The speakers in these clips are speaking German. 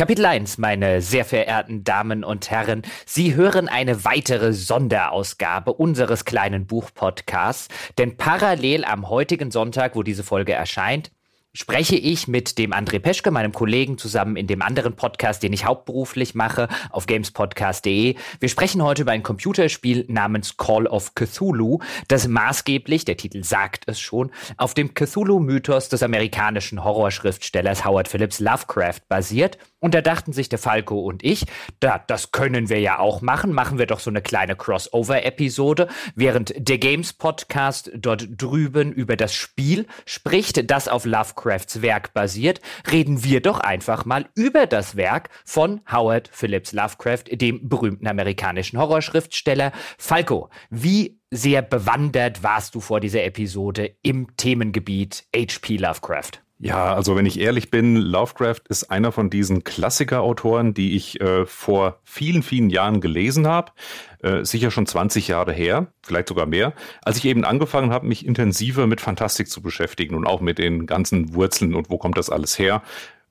Kapitel 1, meine sehr verehrten Damen und Herren. Sie hören eine weitere Sonderausgabe unseres kleinen Buchpodcasts, denn parallel am heutigen Sonntag, wo diese Folge erscheint, spreche ich mit dem André Peschke, meinem Kollegen, zusammen in dem anderen Podcast, den ich hauptberuflich mache, auf gamespodcast.de. Wir sprechen heute über ein Computerspiel namens Call of Cthulhu, das maßgeblich, der Titel sagt es schon, auf dem Cthulhu-Mythos des amerikanischen Horrorschriftstellers Howard Phillips Lovecraft basiert. Und da dachten sich der Falco und ich, da, das können wir ja auch machen. Machen wir doch so eine kleine Crossover-Episode, während der Games Podcast dort drüben über das Spiel spricht, das auf Lovecraft Lovecrafts Werk basiert, reden wir doch einfach mal über das Werk von Howard Phillips Lovecraft, dem berühmten amerikanischen Horrorschriftsteller. Falco, wie sehr bewandert warst du vor dieser Episode im Themengebiet HP Lovecraft? Ja, also wenn ich ehrlich bin, Lovecraft ist einer von diesen Klassikerautoren, die ich äh, vor vielen, vielen Jahren gelesen habe. Äh, sicher schon 20 Jahre her, vielleicht sogar mehr, als ich eben angefangen habe, mich intensiver mit Fantastik zu beschäftigen und auch mit den ganzen Wurzeln und wo kommt das alles her.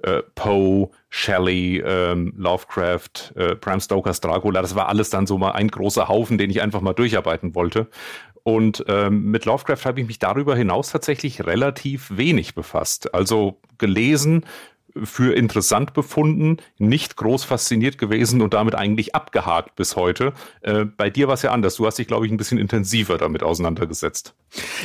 Äh, Poe, Shelley, ähm, Lovecraft, äh, Bram Stokers Dracula, das war alles dann so mal ein großer Haufen, den ich einfach mal durcharbeiten wollte. Und ähm, mit Lovecraft habe ich mich darüber hinaus tatsächlich relativ wenig befasst. Also gelesen, für interessant befunden, nicht groß fasziniert gewesen und damit eigentlich abgehakt bis heute. Äh, bei dir war es ja anders. Du hast dich, glaube ich, ein bisschen intensiver damit auseinandergesetzt.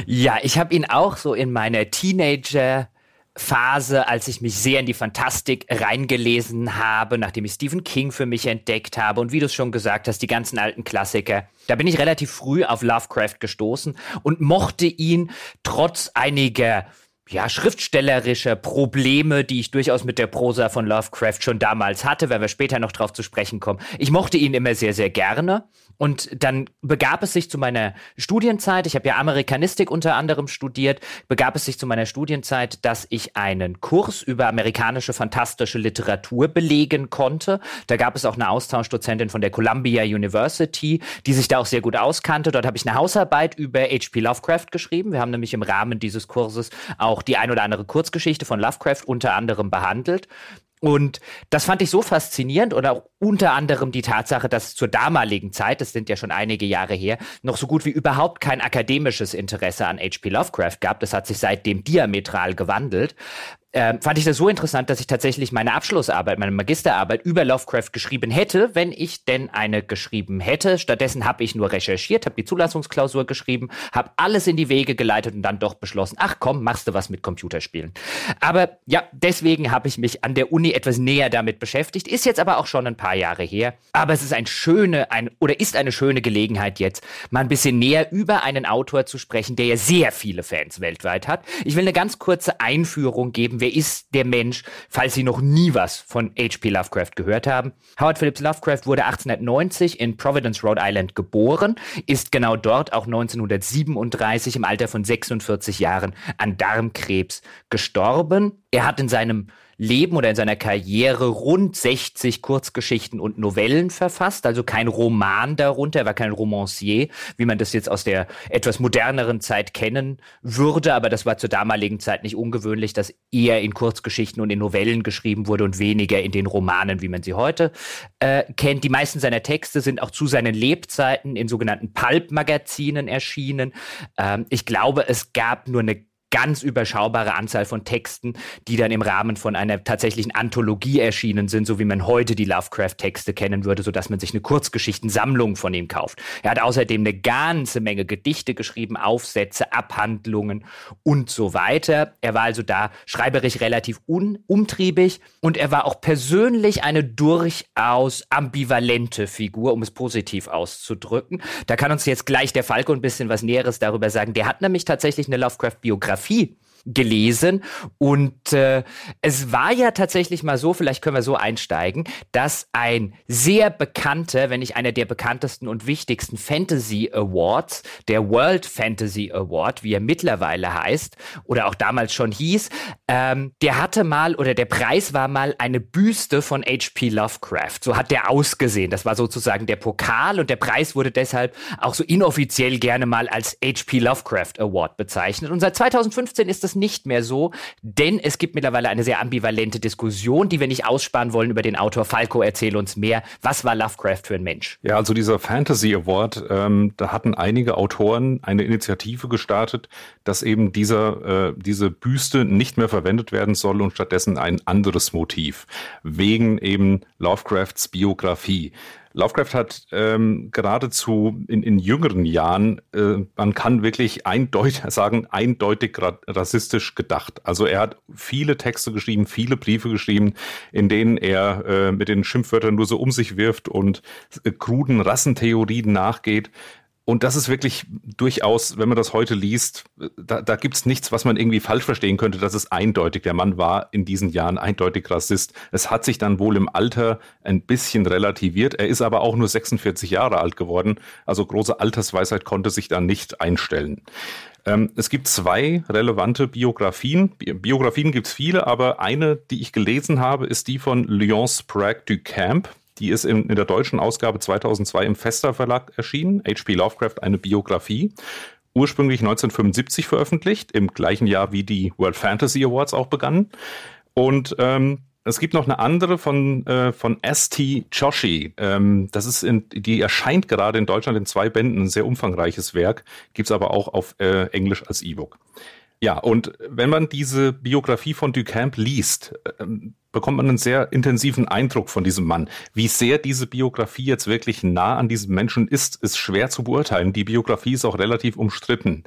Ja, ich habe ihn auch so in meiner Teenager Phase, als ich mich sehr in die Fantastik reingelesen habe, nachdem ich Stephen King für mich entdeckt habe und wie du es schon gesagt hast, die ganzen alten Klassiker. Da bin ich relativ früh auf Lovecraft gestoßen und mochte ihn trotz einiger ja, schriftstellerische Probleme, die ich durchaus mit der Prosa von Lovecraft schon damals hatte, wenn wir später noch drauf zu sprechen kommen. Ich mochte ihn immer sehr, sehr gerne. Und dann begab es sich zu meiner Studienzeit, ich habe ja Amerikanistik unter anderem studiert, begab es sich zu meiner Studienzeit, dass ich einen Kurs über amerikanische fantastische Literatur belegen konnte. Da gab es auch eine Austauschdozentin von der Columbia University, die sich da auch sehr gut auskannte. Dort habe ich eine Hausarbeit über H.P. Lovecraft geschrieben. Wir haben nämlich im Rahmen dieses Kurses auch die ein oder andere Kurzgeschichte von Lovecraft unter anderem behandelt. Und das fand ich so faszinierend auch unter anderem die Tatsache, dass zur damaligen Zeit, das sind ja schon einige Jahre her, noch so gut wie überhaupt kein akademisches Interesse an H.P. Lovecraft gab. Das hat sich seitdem diametral gewandelt äh, fand ich das so interessant, dass ich tatsächlich meine Abschlussarbeit, meine Magisterarbeit über Lovecraft geschrieben hätte, wenn ich denn eine geschrieben hätte. Stattdessen habe ich nur recherchiert, habe die Zulassungsklausur geschrieben, habe alles in die Wege geleitet und dann doch beschlossen, ach komm, machst du was mit Computerspielen. Aber ja, deswegen habe ich mich an der Uni etwas näher damit beschäftigt, ist jetzt aber auch schon ein paar Jahre her. Aber es ist ein schöne, ein, oder ist eine schöne Gelegenheit jetzt, mal ein bisschen näher über einen Autor zu sprechen, der ja sehr viele Fans weltweit hat. Ich will eine ganz kurze Einführung geben, wer ist der Mensch, falls Sie noch nie was von H.P. Lovecraft gehört haben. Howard Phillips Lovecraft wurde 1890 in Providence, Rhode Island geboren, ist genau dort auch 1937 im Alter von 46 Jahren an Darmkrebs gestorben. Er hat in seinem Leben oder in seiner Karriere rund 60 Kurzgeschichten und Novellen verfasst, also kein Roman darunter, er war kein Romancier, wie man das jetzt aus der etwas moderneren Zeit kennen würde, aber das war zur damaligen Zeit nicht ungewöhnlich, dass eher in Kurzgeschichten und in Novellen geschrieben wurde und weniger in den Romanen, wie man sie heute äh, kennt. Die meisten seiner Texte sind auch zu seinen Lebzeiten in sogenannten Pulp-Magazinen erschienen. Ähm, ich glaube, es gab nur eine ganz überschaubare Anzahl von Texten, die dann im Rahmen von einer tatsächlichen Anthologie erschienen sind, so wie man heute die Lovecraft-Texte kennen würde, sodass man sich eine Kurzgeschichtensammlung von ihm kauft. Er hat außerdem eine ganze Menge Gedichte geschrieben, Aufsätze, Abhandlungen und so weiter. Er war also da schreiberisch relativ umtriebig und er war auch persönlich eine durchaus ambivalente Figur, um es positiv auszudrücken. Da kann uns jetzt gleich der Falco ein bisschen was Näheres darüber sagen. Der hat nämlich tatsächlich eine Lovecraft-Biografie Biografie gelesen und äh, es war ja tatsächlich mal so, vielleicht können wir so einsteigen, dass ein sehr bekannter, wenn nicht einer der bekanntesten und wichtigsten Fantasy Awards, der World Fantasy Award, wie er mittlerweile heißt oder auch damals schon hieß, ähm, der hatte mal oder der Preis war mal eine Büste von H.P. Lovecraft. So hat der ausgesehen. Das war sozusagen der Pokal und der Preis wurde deshalb auch so inoffiziell gerne mal als H.P. Lovecraft Award bezeichnet. Und seit 2015 ist es es nicht mehr so, denn es gibt mittlerweile eine sehr ambivalente Diskussion, die wir nicht aussparen wollen über den Autor. Falco, erzähl uns mehr. Was war Lovecraft für ein Mensch? Ja, also dieser Fantasy Award, ähm, da hatten einige Autoren eine Initiative gestartet, dass eben dieser, äh, diese Büste nicht mehr verwendet werden soll und stattdessen ein anderes Motiv. Wegen eben Lovecrafts Biografie. Lovecraft hat ähm, geradezu in, in jüngeren Jahren, äh, man kann wirklich eindeutig sagen, eindeutig rassistisch gedacht. Also er hat viele Texte geschrieben, viele Briefe geschrieben, in denen er äh, mit den Schimpfwörtern nur so um sich wirft und äh, kruden Rassentheorien nachgeht. Und das ist wirklich durchaus, wenn man das heute liest, da, da gibt es nichts, was man irgendwie falsch verstehen könnte. Das ist eindeutig. Der Mann war in diesen Jahren eindeutig Rassist. Es hat sich dann wohl im Alter ein bisschen relativiert. Er ist aber auch nur 46 Jahre alt geworden. Also große Altersweisheit konnte sich da nicht einstellen. Ähm, es gibt zwei relevante Biografien. Biografien gibt es viele, aber eine, die ich gelesen habe, ist die von Lyon Sprague du Camp. Die ist in, in der deutschen Ausgabe 2002 im Fester Verlag erschienen. H.P. Lovecraft, eine Biografie. Ursprünglich 1975 veröffentlicht, im gleichen Jahr wie die World Fantasy Awards auch begannen. Und ähm, es gibt noch eine andere von, äh, von S.T. Joshi. Ähm, das ist in, die erscheint gerade in Deutschland in zwei Bänden, ein sehr umfangreiches Werk, gibt's aber auch auf äh, Englisch als E-Book. Ja, und wenn man diese Biografie von Ducamp liest, ähm, bekommt man einen sehr intensiven Eindruck von diesem Mann. Wie sehr diese Biografie jetzt wirklich nah an diesem Menschen ist, ist schwer zu beurteilen. Die Biografie ist auch relativ umstritten.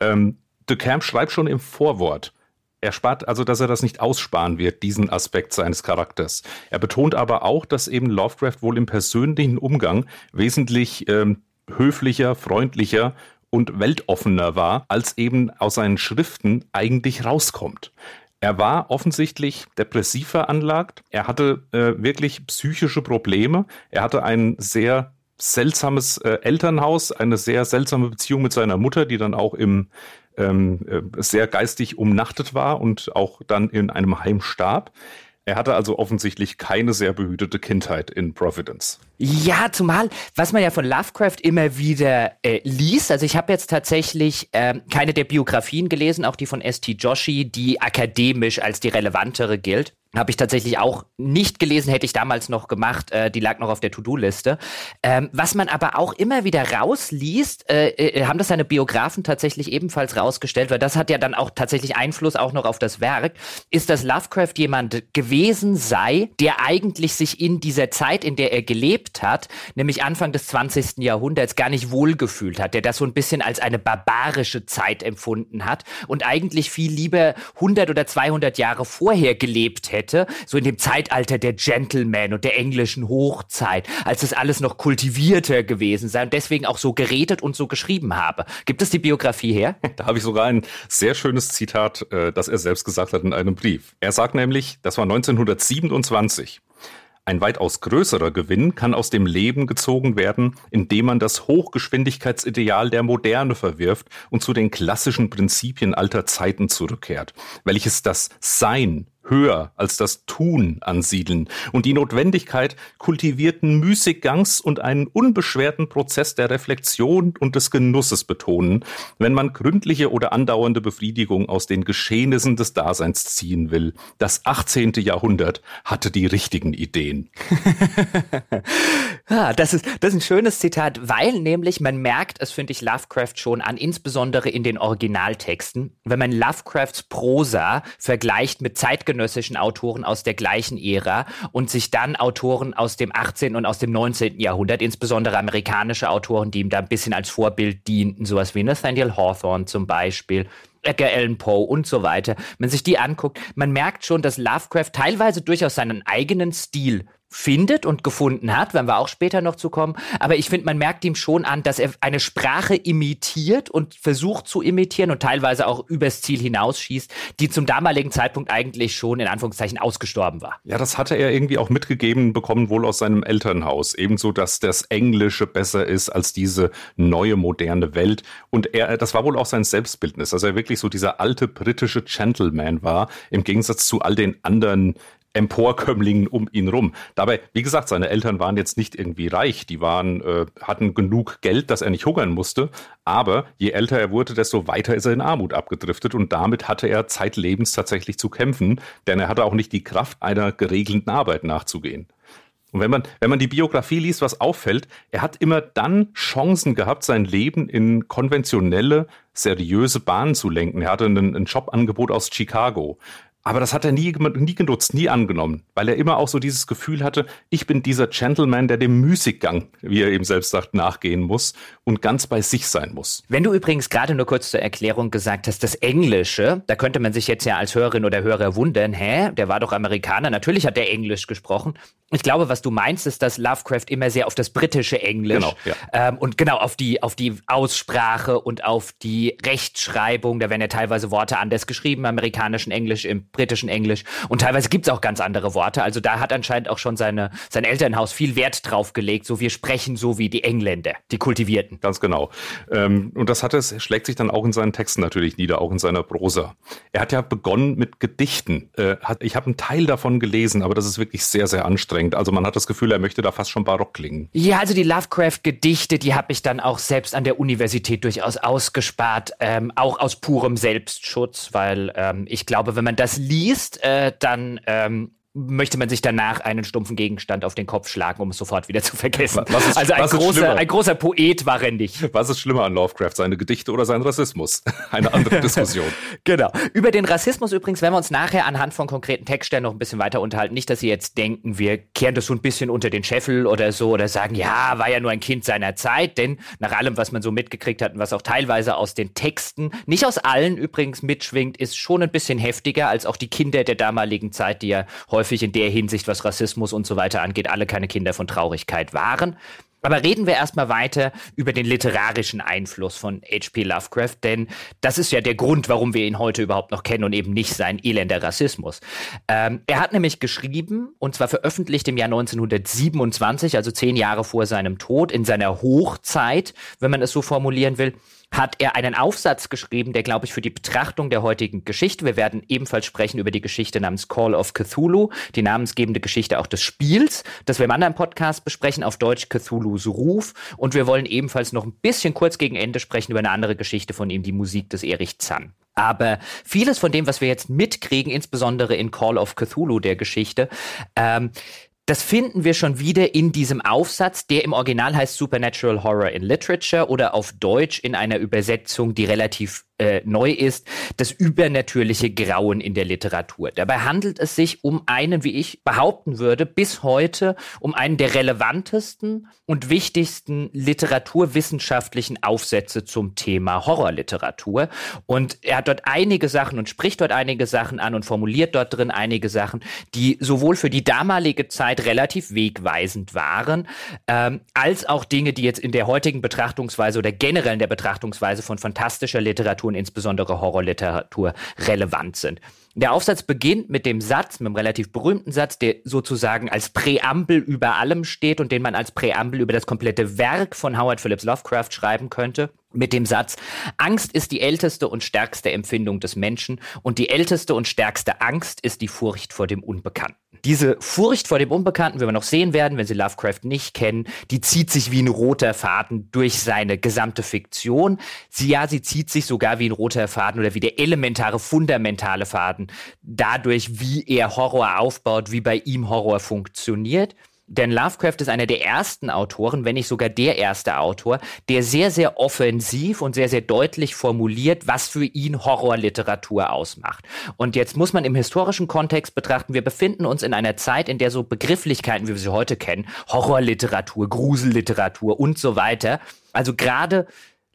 Ähm, Ducamp schreibt schon im Vorwort, er spart also, dass er das nicht aussparen wird, diesen Aspekt seines Charakters. Er betont aber auch, dass eben Lovecraft wohl im persönlichen Umgang wesentlich ähm, höflicher, freundlicher und weltoffener war, als eben aus seinen Schriften eigentlich rauskommt. Er war offensichtlich depressiv veranlagt. Er hatte äh, wirklich psychische Probleme. Er hatte ein sehr seltsames äh, Elternhaus, eine sehr seltsame Beziehung mit seiner Mutter, die dann auch im ähm, äh, sehr geistig umnachtet war und auch dann in einem Heim starb. Er hatte also offensichtlich keine sehr behütete Kindheit in Providence. Ja, zumal, was man ja von Lovecraft immer wieder äh, liest, also ich habe jetzt tatsächlich ähm, keine der Biografien gelesen, auch die von S.T. Joshi, die akademisch als die relevantere gilt. Habe ich tatsächlich auch nicht gelesen, hätte ich damals noch gemacht. Äh, die lag noch auf der To-Do-Liste. Ähm, was man aber auch immer wieder rausliest, äh, äh, haben das seine Biografen tatsächlich ebenfalls rausgestellt, weil das hat ja dann auch tatsächlich Einfluss auch noch auf das Werk, ist, dass Lovecraft jemand gewesen sei, der eigentlich sich in dieser Zeit, in der er gelebt hat, nämlich Anfang des 20. Jahrhunderts, gar nicht wohlgefühlt hat, der das so ein bisschen als eine barbarische Zeit empfunden hat und eigentlich viel lieber 100 oder 200 Jahre vorher gelebt hätte hätte, so in dem Zeitalter der Gentlemen und der englischen Hochzeit, als es alles noch kultivierter gewesen sei und deswegen auch so geredet und so geschrieben habe. Gibt es die Biografie her? Da habe ich sogar ein sehr schönes Zitat, äh, das er selbst gesagt hat in einem Brief. Er sagt nämlich, das war 1927. Ein weitaus größerer Gewinn kann aus dem Leben gezogen werden, indem man das Hochgeschwindigkeitsideal der Moderne verwirft und zu den klassischen Prinzipien alter Zeiten zurückkehrt, welches das Sein höher als das Tun ansiedeln und die Notwendigkeit kultivierten Müßiggangs und einen unbeschwerten Prozess der Reflexion und des Genusses betonen, wenn man gründliche oder andauernde Befriedigung aus den Geschehnissen des Daseins ziehen will. Das 18. Jahrhundert hatte die richtigen Ideen. ah, das, ist, das ist ein schönes Zitat, weil nämlich man merkt, es finde ich Lovecraft schon an, insbesondere in den Originaltexten, wenn man Lovecrafts Prosa vergleicht mit zeitgenössischen zeitgenössischen Autoren aus der gleichen Ära und sich dann Autoren aus dem 18. und aus dem 19. Jahrhundert, insbesondere amerikanische Autoren, die ihm da ein bisschen als Vorbild dienten, sowas wie Nathaniel Hawthorne zum Beispiel, Edgar Allan Poe und so weiter. Wenn man sich die anguckt, man merkt schon, dass Lovecraft teilweise durchaus seinen eigenen Stil findet und gefunden hat, werden wir auch später noch zu kommen. Aber ich finde, man merkt ihm schon an, dass er eine Sprache imitiert und versucht zu imitieren und teilweise auch übers Ziel hinausschießt, die zum damaligen Zeitpunkt eigentlich schon in Anführungszeichen ausgestorben war. Ja, das hatte er irgendwie auch mitgegeben bekommen, wohl aus seinem Elternhaus. Ebenso, dass das Englische besser ist als diese neue moderne Welt. Und er, das war wohl auch sein Selbstbildnis, dass er wirklich so dieser alte britische Gentleman war, im Gegensatz zu all den anderen Emporkömmlingen um ihn rum. Dabei, wie gesagt, seine Eltern waren jetzt nicht irgendwie reich, die waren, äh, hatten genug Geld, dass er nicht hungern musste. Aber je älter er wurde, desto weiter ist er in Armut abgedriftet und damit hatte er zeitlebens tatsächlich zu kämpfen, denn er hatte auch nicht die Kraft, einer geregelten Arbeit nachzugehen. Und wenn man, wenn man die Biografie liest, was auffällt, er hat immer dann Chancen gehabt, sein Leben in konventionelle, seriöse Bahnen zu lenken. Er hatte ein, Jobangebot aus Chicago. Aber das hat er nie, nie genutzt, nie angenommen, weil er immer auch so dieses Gefühl hatte, ich bin dieser Gentleman, der dem Müßiggang, wie er eben selbst sagt, nachgehen muss und ganz bei sich sein muss. Wenn du übrigens gerade nur kurz zur Erklärung gesagt hast, das Englische, da könnte man sich jetzt ja als Hörerin oder Hörer wundern, hä, der war doch Amerikaner, natürlich hat er Englisch gesprochen. Ich glaube, was du meinst, ist, dass Lovecraft immer sehr auf das britische Englisch genau, ja. ähm, und genau auf die, auf die Aussprache und auf die Rechtschreibung, da werden ja teilweise Worte anders geschrieben, amerikanischen Englisch, im britischen Englisch und teilweise gibt es auch ganz andere Worte. Also da hat anscheinend auch schon seine, sein Elternhaus viel Wert drauf gelegt, so wir sprechen so wie die Engländer, die Kultivierten. Ganz genau. Ähm, und das hat es, schlägt sich dann auch in seinen Texten natürlich nieder, auch in seiner Prosa. Er hat ja begonnen mit Gedichten. Äh, hat, ich habe einen Teil davon gelesen, aber das ist wirklich sehr, sehr anstrengend. Also man hat das Gefühl, er möchte da fast schon barock klingen. Ja, also die Lovecraft-Gedichte, die habe ich dann auch selbst an der Universität durchaus ausgespart, ähm, auch aus purem Selbstschutz, weil ähm, ich glaube, wenn man das liest, äh, dann ähm, möchte man sich danach einen stumpfen Gegenstand auf den Kopf schlagen, um es sofort wieder zu vergessen. Ist, also ein großer, ein großer Poet war er nicht. Was ist schlimmer an Lovecraft, seine Gedichte oder sein Rassismus? Eine andere Diskussion. genau. Über den Rassismus übrigens werden wir uns nachher anhand von konkreten Textstellen noch ein bisschen weiter unterhalten. Nicht, dass Sie jetzt denken, wir kehren das so ein bisschen unter den Scheffel oder so oder sagen, ja, war ja nur ein Kind seiner Zeit, denn nach allem, was man so mitgekriegt hat und was auch teilweise aus den Texten, nicht aus allen übrigens mitschwingt, ist schon ein bisschen heftiger als auch die Kinder der damaligen Zeit, die ja häufig häufig in der Hinsicht, was Rassismus und so weiter angeht, alle keine Kinder von Traurigkeit waren. Aber reden wir erstmal weiter über den literarischen Einfluss von H.P. Lovecraft, denn das ist ja der Grund, warum wir ihn heute überhaupt noch kennen und eben nicht sein elender Rassismus. Ähm, er hat nämlich geschrieben, und zwar veröffentlicht im Jahr 1927, also zehn Jahre vor seinem Tod, in seiner Hochzeit, wenn man es so formulieren will, hat er einen Aufsatz geschrieben, der, glaube ich, für die Betrachtung der heutigen Geschichte, wir werden ebenfalls sprechen über die Geschichte namens Call of Cthulhu, die namensgebende Geschichte auch des Spiels, das wir im anderen Podcast besprechen, auf Deutsch Cthulhus Ruf. Und wir wollen ebenfalls noch ein bisschen kurz gegen Ende sprechen über eine andere Geschichte von ihm, die Musik des Erich Zann. Aber vieles von dem, was wir jetzt mitkriegen, insbesondere in Call of Cthulhu der Geschichte, ähm, das finden wir schon wieder in diesem Aufsatz, der im Original heißt Supernatural Horror in Literature oder auf Deutsch in einer Übersetzung, die relativ äh, neu ist, das übernatürliche Grauen in der Literatur. Dabei handelt es sich um einen, wie ich behaupten würde, bis heute um einen der relevantesten und wichtigsten literaturwissenschaftlichen Aufsätze zum Thema Horrorliteratur. Und er hat dort einige Sachen und spricht dort einige Sachen an und formuliert dort drin einige Sachen, die sowohl für die damalige Zeit relativ wegweisend waren, ähm, als auch Dinge, die jetzt in der heutigen Betrachtungsweise oder generell in der Betrachtungsweise von fantastischer Literatur Literatur und insbesondere Horrorliteratur relevant sind. Der Aufsatz beginnt mit dem Satz, mit einem relativ berühmten Satz, der sozusagen als Präambel über allem steht und den man als Präambel über das komplette Werk von Howard Phillips Lovecraft schreiben könnte mit dem Satz, Angst ist die älteste und stärkste Empfindung des Menschen und die älteste und stärkste Angst ist die Furcht vor dem Unbekannten. Diese Furcht vor dem Unbekannten, wie wir noch sehen werden, wenn Sie Lovecraft nicht kennen, die zieht sich wie ein roter Faden durch seine gesamte Fiktion. Sie, ja, sie zieht sich sogar wie ein roter Faden oder wie der elementare, fundamentale Faden dadurch, wie er Horror aufbaut, wie bei ihm Horror funktioniert. Denn Lovecraft ist einer der ersten Autoren, wenn nicht sogar der erste Autor, der sehr, sehr offensiv und sehr, sehr deutlich formuliert, was für ihn Horrorliteratur ausmacht. Und jetzt muss man im historischen Kontext betrachten, wir befinden uns in einer Zeit, in der so Begrifflichkeiten, wie wir sie heute kennen, Horrorliteratur, Gruselliteratur und so weiter, also gerade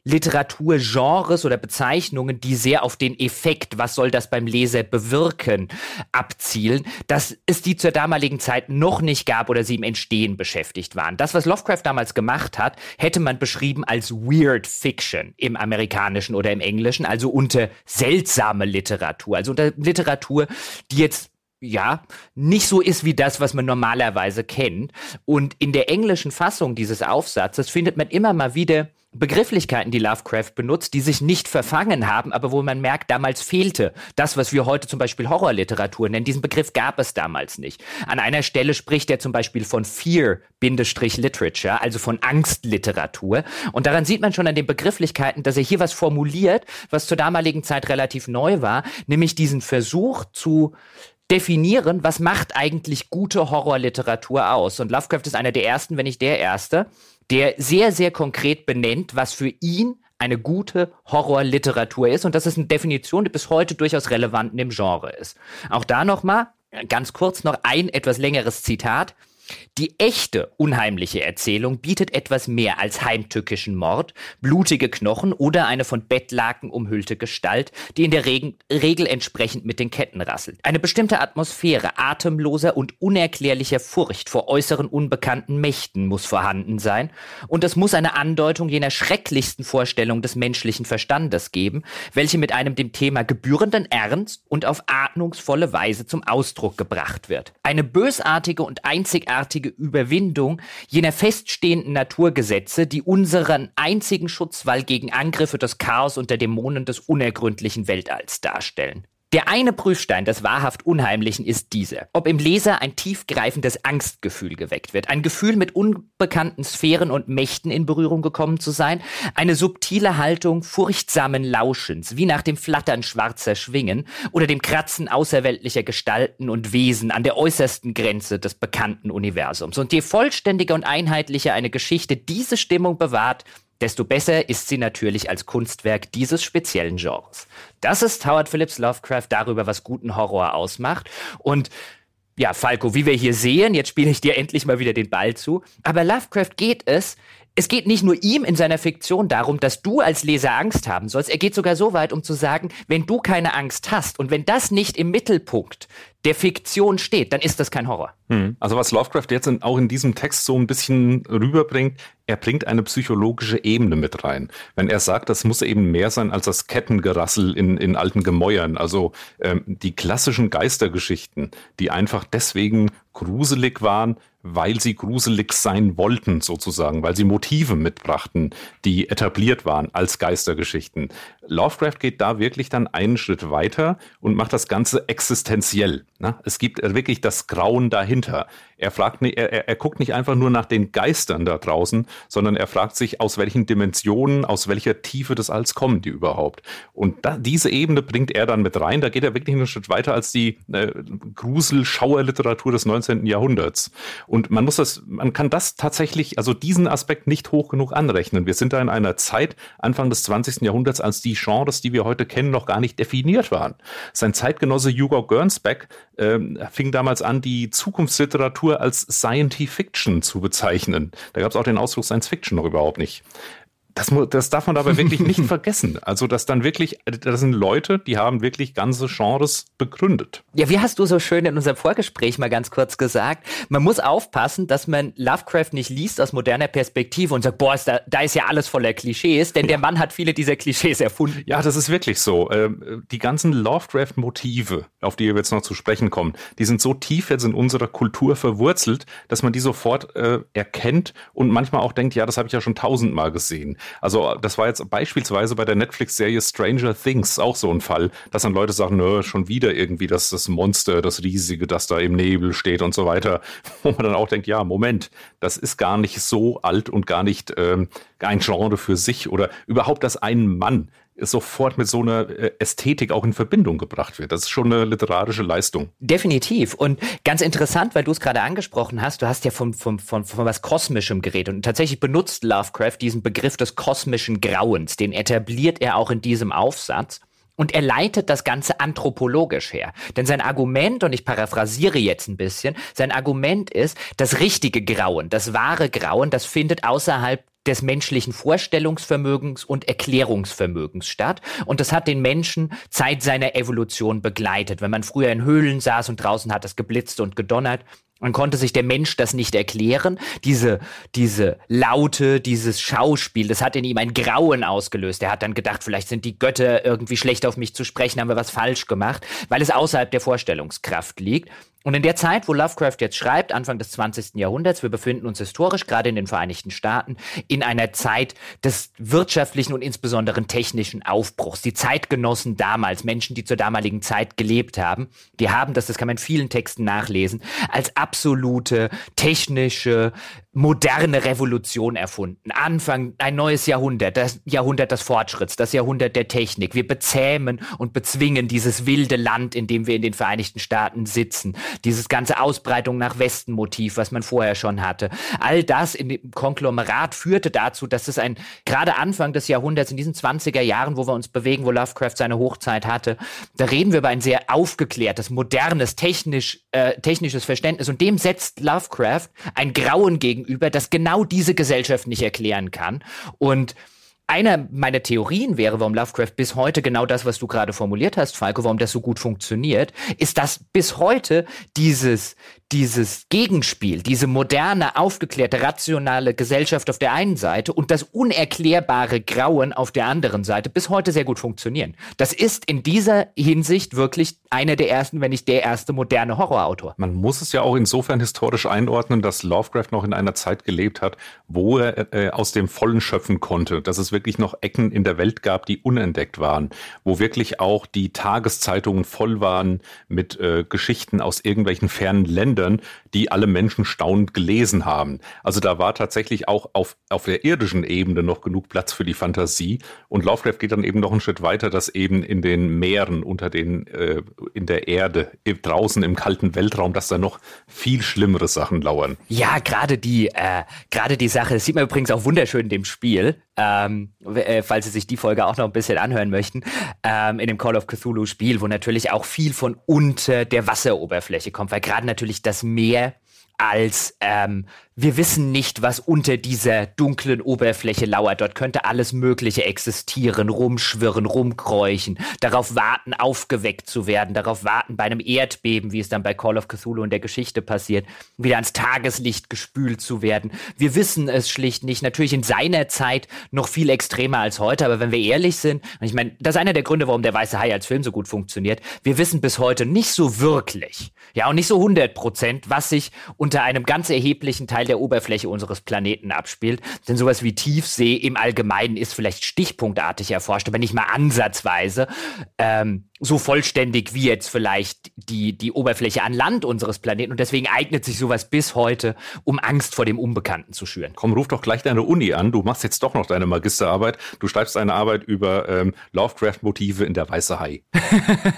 Literaturgenres oder Bezeichnungen, die sehr auf den Effekt, was soll das beim Leser bewirken, abzielen, dass es die zur damaligen Zeit noch nicht gab oder sie im Entstehen beschäftigt waren. Das, was Lovecraft damals gemacht hat, hätte man beschrieben als Weird Fiction im amerikanischen oder im englischen, also unter seltsame Literatur, also unter Literatur, die jetzt ja, nicht so ist wie das, was man normalerweise kennt. Und in der englischen Fassung dieses Aufsatzes findet man immer mal wieder Begrifflichkeiten, die Lovecraft benutzt, die sich nicht verfangen haben, aber wo man merkt, damals fehlte das, was wir heute zum Beispiel Horrorliteratur nennen. Diesen Begriff gab es damals nicht. An einer Stelle spricht er zum Beispiel von Fear-Literature, also von Angstliteratur. Und daran sieht man schon an den Begrifflichkeiten, dass er hier was formuliert, was zur damaligen Zeit relativ neu war, nämlich diesen Versuch zu definieren, was macht eigentlich gute Horrorliteratur aus. Und Lovecraft ist einer der ersten, wenn nicht der erste, der sehr, sehr konkret benennt, was für ihn eine gute Horrorliteratur ist. Und das ist eine Definition, die bis heute durchaus relevant in dem Genre ist. Auch da nochmal, ganz kurz noch ein etwas längeres Zitat. Die echte unheimliche Erzählung bietet etwas mehr als heimtückischen Mord, blutige Knochen oder eine von Bettlaken umhüllte Gestalt, die in der Reg Regel entsprechend mit den Ketten rasselt. Eine bestimmte Atmosphäre atemloser und unerklärlicher Furcht vor äußeren unbekannten Mächten muss vorhanden sein und es muss eine Andeutung jener schrecklichsten Vorstellung des menschlichen Verstandes geben, welche mit einem dem Thema gebührenden Ernst und auf atmungsvolle Weise zum Ausdruck gebracht wird. Eine bösartige und einzigartige völlige Überwindung jener feststehenden Naturgesetze, die unseren einzigen Schutzwall gegen Angriffe des Chaos und der Dämonen des unergründlichen Weltalls darstellen. Der eine Prüfstein des wahrhaft Unheimlichen ist dieser. Ob im Leser ein tiefgreifendes Angstgefühl geweckt wird, ein Gefühl mit unbekannten Sphären und Mächten in Berührung gekommen zu sein, eine subtile Haltung furchtsamen Lauschens, wie nach dem Flattern schwarzer Schwingen oder dem Kratzen außerweltlicher Gestalten und Wesen an der äußersten Grenze des bekannten Universums. Und je vollständiger und einheitlicher eine Geschichte diese Stimmung bewahrt, desto besser ist sie natürlich als Kunstwerk dieses speziellen Genres. Das ist Howard Phillips Lovecraft darüber, was guten Horror ausmacht. Und ja, Falco, wie wir hier sehen, jetzt spiele ich dir endlich mal wieder den Ball zu. Aber Lovecraft geht es, es geht nicht nur ihm in seiner Fiktion darum, dass du als Leser Angst haben sollst. Er geht sogar so weit, um zu sagen, wenn du keine Angst hast und wenn das nicht im Mittelpunkt der Fiktion steht, dann ist das kein Horror. Hm. Also was Lovecraft jetzt in, auch in diesem Text so ein bisschen rüberbringt, er bringt eine psychologische Ebene mit rein. Wenn er sagt, das muss eben mehr sein als das Kettengerassel in, in alten Gemäuern. Also ähm, die klassischen Geistergeschichten, die einfach deswegen gruselig waren, weil sie gruselig sein wollten, sozusagen, weil sie Motive mitbrachten, die etabliert waren als Geistergeschichten. Lovecraft geht da wirklich dann einen Schritt weiter und macht das Ganze existenziell. Ne? Es gibt wirklich das Grauen dahinter. Er fragt er, er guckt nicht einfach nur nach den Geistern da draußen, sondern er fragt sich, aus welchen Dimensionen, aus welcher Tiefe des Alls kommen die überhaupt. Und da, diese Ebene bringt er dann mit rein. Da geht er wirklich einen Schritt weiter als die äh, Grusel-Schauerliteratur des 19. Jahrhunderts. Und man muss das, man kann das tatsächlich, also diesen Aspekt nicht hoch genug anrechnen. Wir sind da in einer Zeit, Anfang des 20. Jahrhunderts, als die Genres, die wir heute kennen, noch gar nicht definiert waren. Sein Zeitgenosse Hugo Gernsback äh, fing damals an, die Zukunftsliteratur Literatur als Science Fiction zu bezeichnen. Da gab es auch den Ausdruck Science Fiction noch überhaupt nicht. Das, das darf man aber wirklich nicht vergessen. Also, dass dann wirklich, das sind Leute, die haben wirklich ganze Genres begründet. Ja, wie hast du so schön in unserem Vorgespräch mal ganz kurz gesagt, man muss aufpassen, dass man Lovecraft nicht liest aus moderner Perspektive und sagt, boah, ist da, da, ist ja alles voller Klischees, denn ja. der Mann hat viele dieser Klischees erfunden. Ja, das ist wirklich so. Ähm, die ganzen Lovecraft-Motive, auf die wir jetzt noch zu sprechen kommen, die sind so tief jetzt in unserer Kultur verwurzelt, dass man die sofort äh, erkennt und manchmal auch denkt, ja, das habe ich ja schon tausendmal gesehen. Also das war jetzt beispielsweise bei der Netflix-Serie Stranger Things auch so ein Fall, dass dann Leute sagen, nö, schon wieder irgendwie das, das Monster, das Riesige, das da im Nebel steht und so weiter. Wo man dann auch denkt, ja, Moment, das ist gar nicht so alt und gar nicht ähm, ein Genre für sich oder überhaupt, dass ein Mann sofort mit so einer äh, Ästhetik auch in Verbindung gebracht wird. Das ist schon eine literarische Leistung. Definitiv. Und ganz interessant, weil du es gerade angesprochen hast, du hast ja von, von, von, von was Kosmischem geredet. Und tatsächlich benutzt Lovecraft diesen Begriff des kosmischen Grauens. Den etabliert er auch in diesem Aufsatz. Und er leitet das Ganze anthropologisch her. Denn sein Argument, und ich paraphrasiere jetzt ein bisschen, sein Argument ist, das richtige Grauen, das wahre Grauen, das findet außerhalb des menschlichen Vorstellungsvermögens und Erklärungsvermögens statt. Und das hat den Menschen Zeit seiner Evolution begleitet. Wenn man früher in Höhlen saß und draußen hat es geblitzt und gedonnert, Man konnte sich der Mensch das nicht erklären. Diese, diese Laute, dieses Schauspiel, das hat in ihm ein Grauen ausgelöst. Er hat dann gedacht, vielleicht sind die Götter irgendwie schlecht auf mich zu sprechen, haben wir was falsch gemacht, weil es außerhalb der Vorstellungskraft liegt. Und in der Zeit, wo Lovecraft jetzt schreibt, Anfang des 20. Jahrhunderts, wir befinden uns historisch gerade in den Vereinigten Staaten in einer Zeit des wirtschaftlichen und insbesondere technischen Aufbruchs. Die Zeitgenossen damals, Menschen, die zur damaligen Zeit gelebt haben, die haben das, das kann man in vielen Texten nachlesen, als absolute technische, moderne Revolution erfunden. Anfang ein neues Jahrhundert, das Jahrhundert des Fortschritts, das Jahrhundert der Technik. Wir bezähmen und bezwingen dieses wilde Land, in dem wir in den Vereinigten Staaten sitzen. Dieses ganze Ausbreitung nach Westen Motiv, was man vorher schon hatte. All das in dem Konglomerat führte dazu, dass es ein, gerade Anfang des Jahrhunderts, in diesen 20er Jahren, wo wir uns bewegen, wo Lovecraft seine Hochzeit hatte, da reden wir über ein sehr aufgeklärtes, modernes, technisch, äh, technisches Verständnis und dem setzt Lovecraft ein Grauen gegen gegenüber, das genau diese Gesellschaft nicht erklären kann. Und einer meiner Theorien wäre, warum Lovecraft bis heute genau das, was du gerade formuliert hast, Falco, warum das so gut funktioniert, ist, dass bis heute dieses, dieses Gegenspiel, diese moderne, aufgeklärte, rationale Gesellschaft auf der einen Seite und das unerklärbare Grauen auf der anderen Seite bis heute sehr gut funktionieren. Das ist in dieser Hinsicht wirklich einer der ersten, wenn nicht der erste moderne Horrorautor. Man muss es ja auch insofern historisch einordnen, dass Lovecraft noch in einer Zeit gelebt hat, wo er äh, aus dem Vollen schöpfen konnte, dass es wirklich noch Ecken in der Welt gab, die unentdeckt waren, wo wirklich auch die Tageszeitungen voll waren mit äh, Geschichten aus irgendwelchen fernen Ländern die alle Menschen staunend gelesen haben. Also da war tatsächlich auch auf, auf der irdischen Ebene noch genug Platz für die Fantasie. Und Lovecraft geht dann eben noch einen Schritt weiter, dass eben in den Meeren, unter den, äh, in der Erde, draußen im kalten Weltraum, dass da noch viel schlimmere Sachen lauern. Ja, gerade die, äh, gerade die Sache, das sieht man übrigens auch wunderschön in dem Spiel, ähm, äh, falls Sie sich die Folge auch noch ein bisschen anhören möchten, ähm, in dem Call of Cthulhu Spiel, wo natürlich auch viel von unter der Wasseroberfläche kommt, weil gerade natürlich das Meer als ähm, wir wissen nicht, was unter dieser dunklen Oberfläche lauert. Dort könnte alles Mögliche existieren, rumschwirren, rumkräuchen, darauf warten, aufgeweckt zu werden, darauf warten, bei einem Erdbeben, wie es dann bei Call of Cthulhu in der Geschichte passiert, wieder ans Tageslicht gespült zu werden. Wir wissen es schlicht nicht. Natürlich in seiner Zeit noch viel extremer als heute, aber wenn wir ehrlich sind, und ich meine, das ist einer der Gründe, warum der Weiße Hai als Film so gut funktioniert, wir wissen bis heute nicht so wirklich, ja, und nicht so 100 Prozent, was sich unter einem ganz erheblichen Teil der Oberfläche unseres Planeten abspielt. Denn sowas wie Tiefsee im Allgemeinen ist vielleicht stichpunktartig erforscht, aber nicht mal ansatzweise. Ähm, so vollständig wie jetzt vielleicht die, die Oberfläche an Land unseres Planeten. Und deswegen eignet sich sowas bis heute, um Angst vor dem Unbekannten zu schüren. Komm, ruf doch gleich deine Uni an. Du machst jetzt doch noch deine Magisterarbeit. Du schreibst eine Arbeit über ähm, Lovecraft-Motive in der Weiße Hai.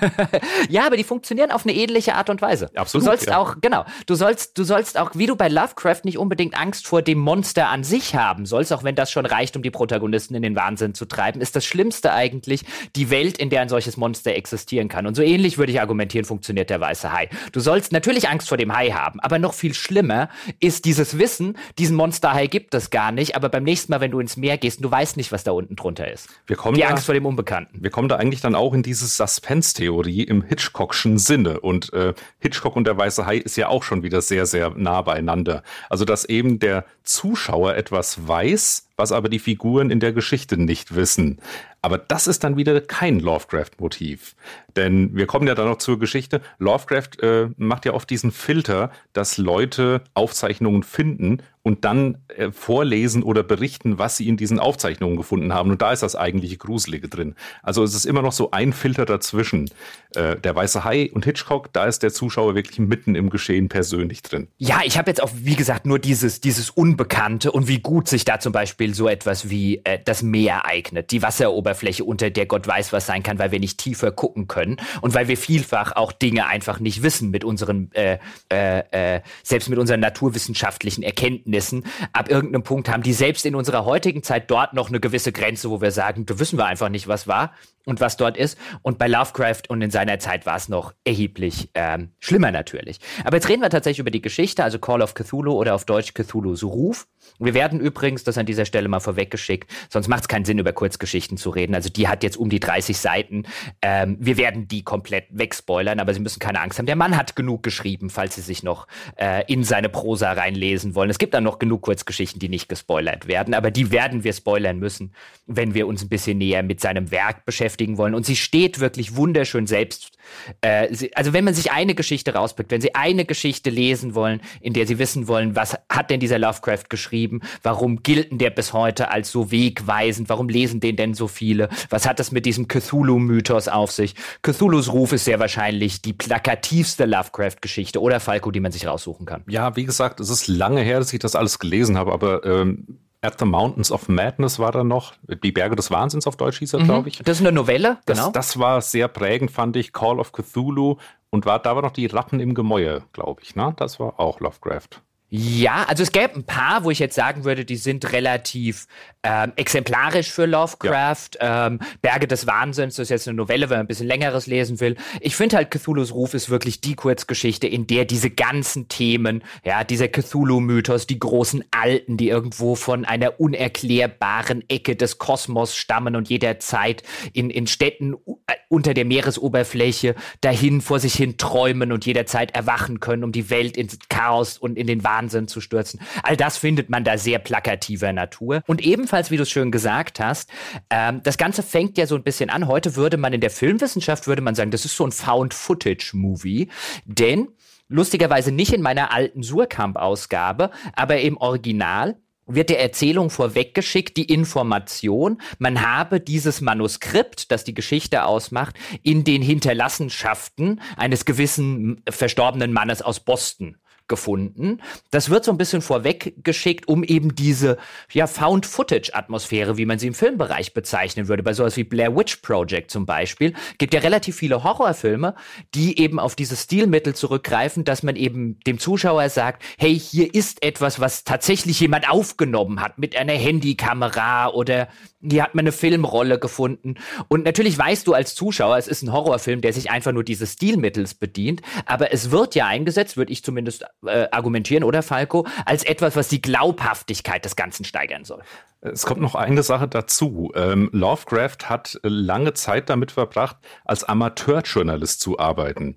ja, aber die funktionieren auf eine ähnliche Art und Weise. Absolut. Du sollst ja. auch, genau, du sollst, du sollst auch, wie du bei Lovecraft nicht unbedingt Angst vor dem Monster an sich haben sollst, auch wenn das schon reicht, um die Protagonisten in den Wahnsinn zu treiben, ist das Schlimmste eigentlich die Welt, in der ein solches Monster existiert existieren kann. Und so ähnlich würde ich argumentieren, funktioniert der weiße Hai. Du sollst natürlich Angst vor dem Hai haben, aber noch viel schlimmer ist dieses Wissen, diesen Monsterhai gibt es gar nicht, aber beim nächsten Mal, wenn du ins Meer gehst, du weißt nicht, was da unten drunter ist. Wir kommen Die da, Angst vor dem Unbekannten. Wir kommen da eigentlich dann auch in diese Suspense-Theorie im Hitchcockschen Sinne. Und äh, Hitchcock und der weiße Hai ist ja auch schon wieder sehr, sehr nah beieinander. Also, dass eben der Zuschauer etwas weiß, was aber die Figuren in der Geschichte nicht wissen. Aber das ist dann wieder kein Lovecraft-Motiv. Denn wir kommen ja dann noch zur Geschichte. Lovecraft äh, macht ja oft diesen Filter, dass Leute Aufzeichnungen finden und dann äh, vorlesen oder berichten, was sie in diesen Aufzeichnungen gefunden haben. Und da ist das eigentliche Gruselige drin. Also es ist immer noch so ein Filter dazwischen. Äh, der Weiße Hai und Hitchcock, da ist der Zuschauer wirklich mitten im Geschehen persönlich drin. Ja, ich habe jetzt auch, wie gesagt, nur dieses, dieses Unbekannte und wie gut sich da zum Beispiel so etwas wie äh, das Meer eignet. Die Wasseroberfläche, unter der Gott weiß, was sein kann, weil wir nicht tiefer gucken können und weil wir vielfach auch Dinge einfach nicht wissen mit unseren, äh, äh, äh, selbst mit unseren naturwissenschaftlichen Erkenntnissen Erkenntnissen ab irgendeinem Punkt haben, die selbst in unserer heutigen Zeit dort noch eine gewisse Grenze, wo wir sagen, da wissen wir einfach nicht, was war und was dort ist. Und bei Lovecraft und in seiner Zeit war es noch erheblich ähm, schlimmer natürlich. Aber jetzt reden wir tatsächlich über die Geschichte, also Call of Cthulhu oder auf Deutsch Cthulhu's Ruf. Wir werden übrigens, das an dieser Stelle mal vorweggeschickt, sonst macht es keinen Sinn, über Kurzgeschichten zu reden. Also die hat jetzt um die 30 Seiten. Ähm, wir werden die komplett wegspoilern, aber Sie müssen keine Angst haben. Der Mann hat genug geschrieben, falls Sie sich noch äh, in seine Prosa reinlesen wollen. Es gibt dann noch genug Kurzgeschichten, die nicht gespoilert werden, aber die werden wir spoilern müssen, wenn wir uns ein bisschen näher mit seinem Werk beschäftigen wollen. Und sie steht wirklich wunderschön selbst. Äh, sie, also wenn man sich eine Geschichte rauspickt, wenn Sie eine Geschichte lesen wollen, in der Sie wissen wollen, was hat denn dieser Lovecraft geschrieben, warum gilt denn der bis heute als so wegweisend, warum lesen den denn so viele, was hat das mit diesem Cthulhu-Mythos auf sich? Cthulhus Ruf ist sehr wahrscheinlich die plakativste Lovecraft-Geschichte oder Falco, die man sich raussuchen kann. Ja, wie gesagt, es ist lange her, dass ich das alles gelesen habe, aber ähm, At the Mountains of Madness war da noch. Die Berge des Wahnsinns auf Deutsch hieß er, mhm. glaube ich. Das ist eine Novelle, genau. Das, das, war sehr prägend, fand ich. Call of Cthulhu. Und war, da war noch die Ratten im Gemäuer, glaube ich. Ne? Das war auch Lovecraft. Ja, also es gäbe ein paar, wo ich jetzt sagen würde, die sind relativ ähm, exemplarisch für Lovecraft. Ja. Ähm, Berge des Wahnsinns, das ist jetzt eine Novelle, wenn man ein bisschen längeres lesen will. Ich finde halt Cthulhus Ruf ist wirklich die Kurzgeschichte, in der diese ganzen Themen, ja, dieser Cthulhu-Mythos, die großen Alten, die irgendwo von einer unerklärbaren Ecke des Kosmos stammen und jederzeit in, in Städten äh, unter der Meeresoberfläche dahin vor sich hin träumen und jederzeit erwachen können, um die Welt ins Chaos und in den Wahnsinn zu stürzen. All das findet man da sehr plakativer Natur. Und ebenfalls, wie du es schön gesagt hast, ähm, das Ganze fängt ja so ein bisschen an. Heute würde man in der Filmwissenschaft, würde man sagen, das ist so ein Found-Footage-Movie. Denn lustigerweise nicht in meiner alten Surkamp-Ausgabe, aber im Original wird der Erzählung vorweggeschickt, die Information, man habe dieses Manuskript, das die Geschichte ausmacht, in den Hinterlassenschaften eines gewissen verstorbenen Mannes aus Boston gefunden. Das wird so ein bisschen vorweggeschickt, um eben diese ja, Found-Footage-Atmosphäre, wie man sie im Filmbereich bezeichnen würde, bei sowas wie Blair Witch Project zum Beispiel, gibt ja relativ viele Horrorfilme, die eben auf dieses Stilmittel zurückgreifen, dass man eben dem Zuschauer sagt, hey, hier ist etwas, was tatsächlich jemand aufgenommen hat mit einer Handykamera oder hier hat man eine Filmrolle gefunden. Und natürlich weißt du als Zuschauer, es ist ein Horrorfilm, der sich einfach nur dieses Stilmittels bedient, aber es wird ja eingesetzt, würde ich zumindest äh, argumentieren, oder Falco, als etwas, was die Glaubhaftigkeit des Ganzen steigern soll. Es kommt noch eine Sache dazu. Ähm, Lovecraft hat lange Zeit damit verbracht, als Amateurjournalist zu arbeiten.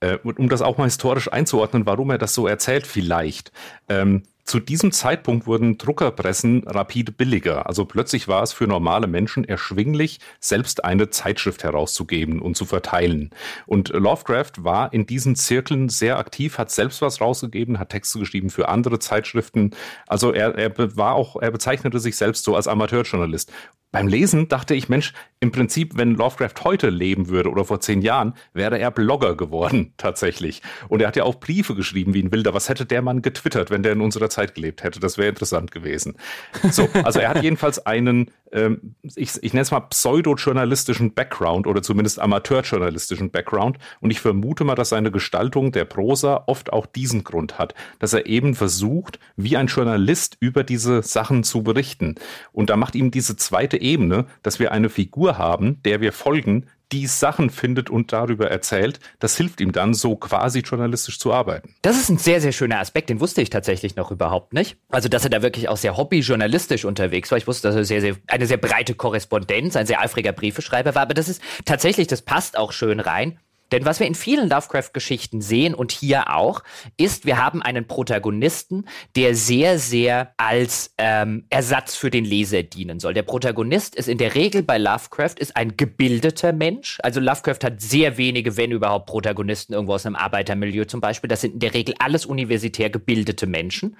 Äh, um das auch mal historisch einzuordnen, warum er das so erzählt, vielleicht. Ähm, zu diesem Zeitpunkt wurden Druckerpressen rapide billiger. Also plötzlich war es für normale Menschen erschwinglich, selbst eine Zeitschrift herauszugeben und zu verteilen. Und Lovecraft war in diesen Zirkeln sehr aktiv, hat selbst was rausgegeben, hat Texte geschrieben für andere Zeitschriften. Also er, er war auch, er bezeichnete sich selbst so als Amateurjournalist. Beim Lesen dachte ich, Mensch, im Prinzip, wenn Lovecraft heute leben würde oder vor zehn Jahren, wäre er Blogger geworden, tatsächlich. Und er hat ja auch Briefe geschrieben wie ein Wilder. Was hätte der Mann getwittert, wenn der in unserer Zeit gelebt hätte? Das wäre interessant gewesen. So, also er hat jedenfalls einen ähm, ich, ich nenne es mal pseudo-journalistischen Background oder zumindest amateurjournalistischen Background. Und ich vermute mal, dass seine Gestaltung der Prosa oft auch diesen Grund hat, dass er eben versucht, wie ein Journalist über diese Sachen zu berichten. Und da macht ihm diese zweite Ebene, dass wir eine Figur haben, der wir folgen, die Sachen findet und darüber erzählt, das hilft ihm dann so quasi journalistisch zu arbeiten. Das ist ein sehr, sehr schöner Aspekt, den wusste ich tatsächlich noch überhaupt nicht. Also, dass er da wirklich auch sehr hobbyjournalistisch unterwegs war. Ich wusste, dass er sehr, sehr, eine sehr breite Korrespondenz, ein sehr eifriger Briefeschreiber war, aber das ist tatsächlich, das passt auch schön rein. Denn was wir in vielen Lovecraft-Geschichten sehen und hier auch, ist, wir haben einen Protagonisten, der sehr, sehr als ähm, Ersatz für den Leser dienen soll. Der Protagonist ist in der Regel bei Lovecraft ist ein gebildeter Mensch. Also Lovecraft hat sehr wenige, wenn überhaupt, Protagonisten irgendwo aus einem Arbeitermilieu zum Beispiel. Das sind in der Regel alles universitär gebildete Menschen.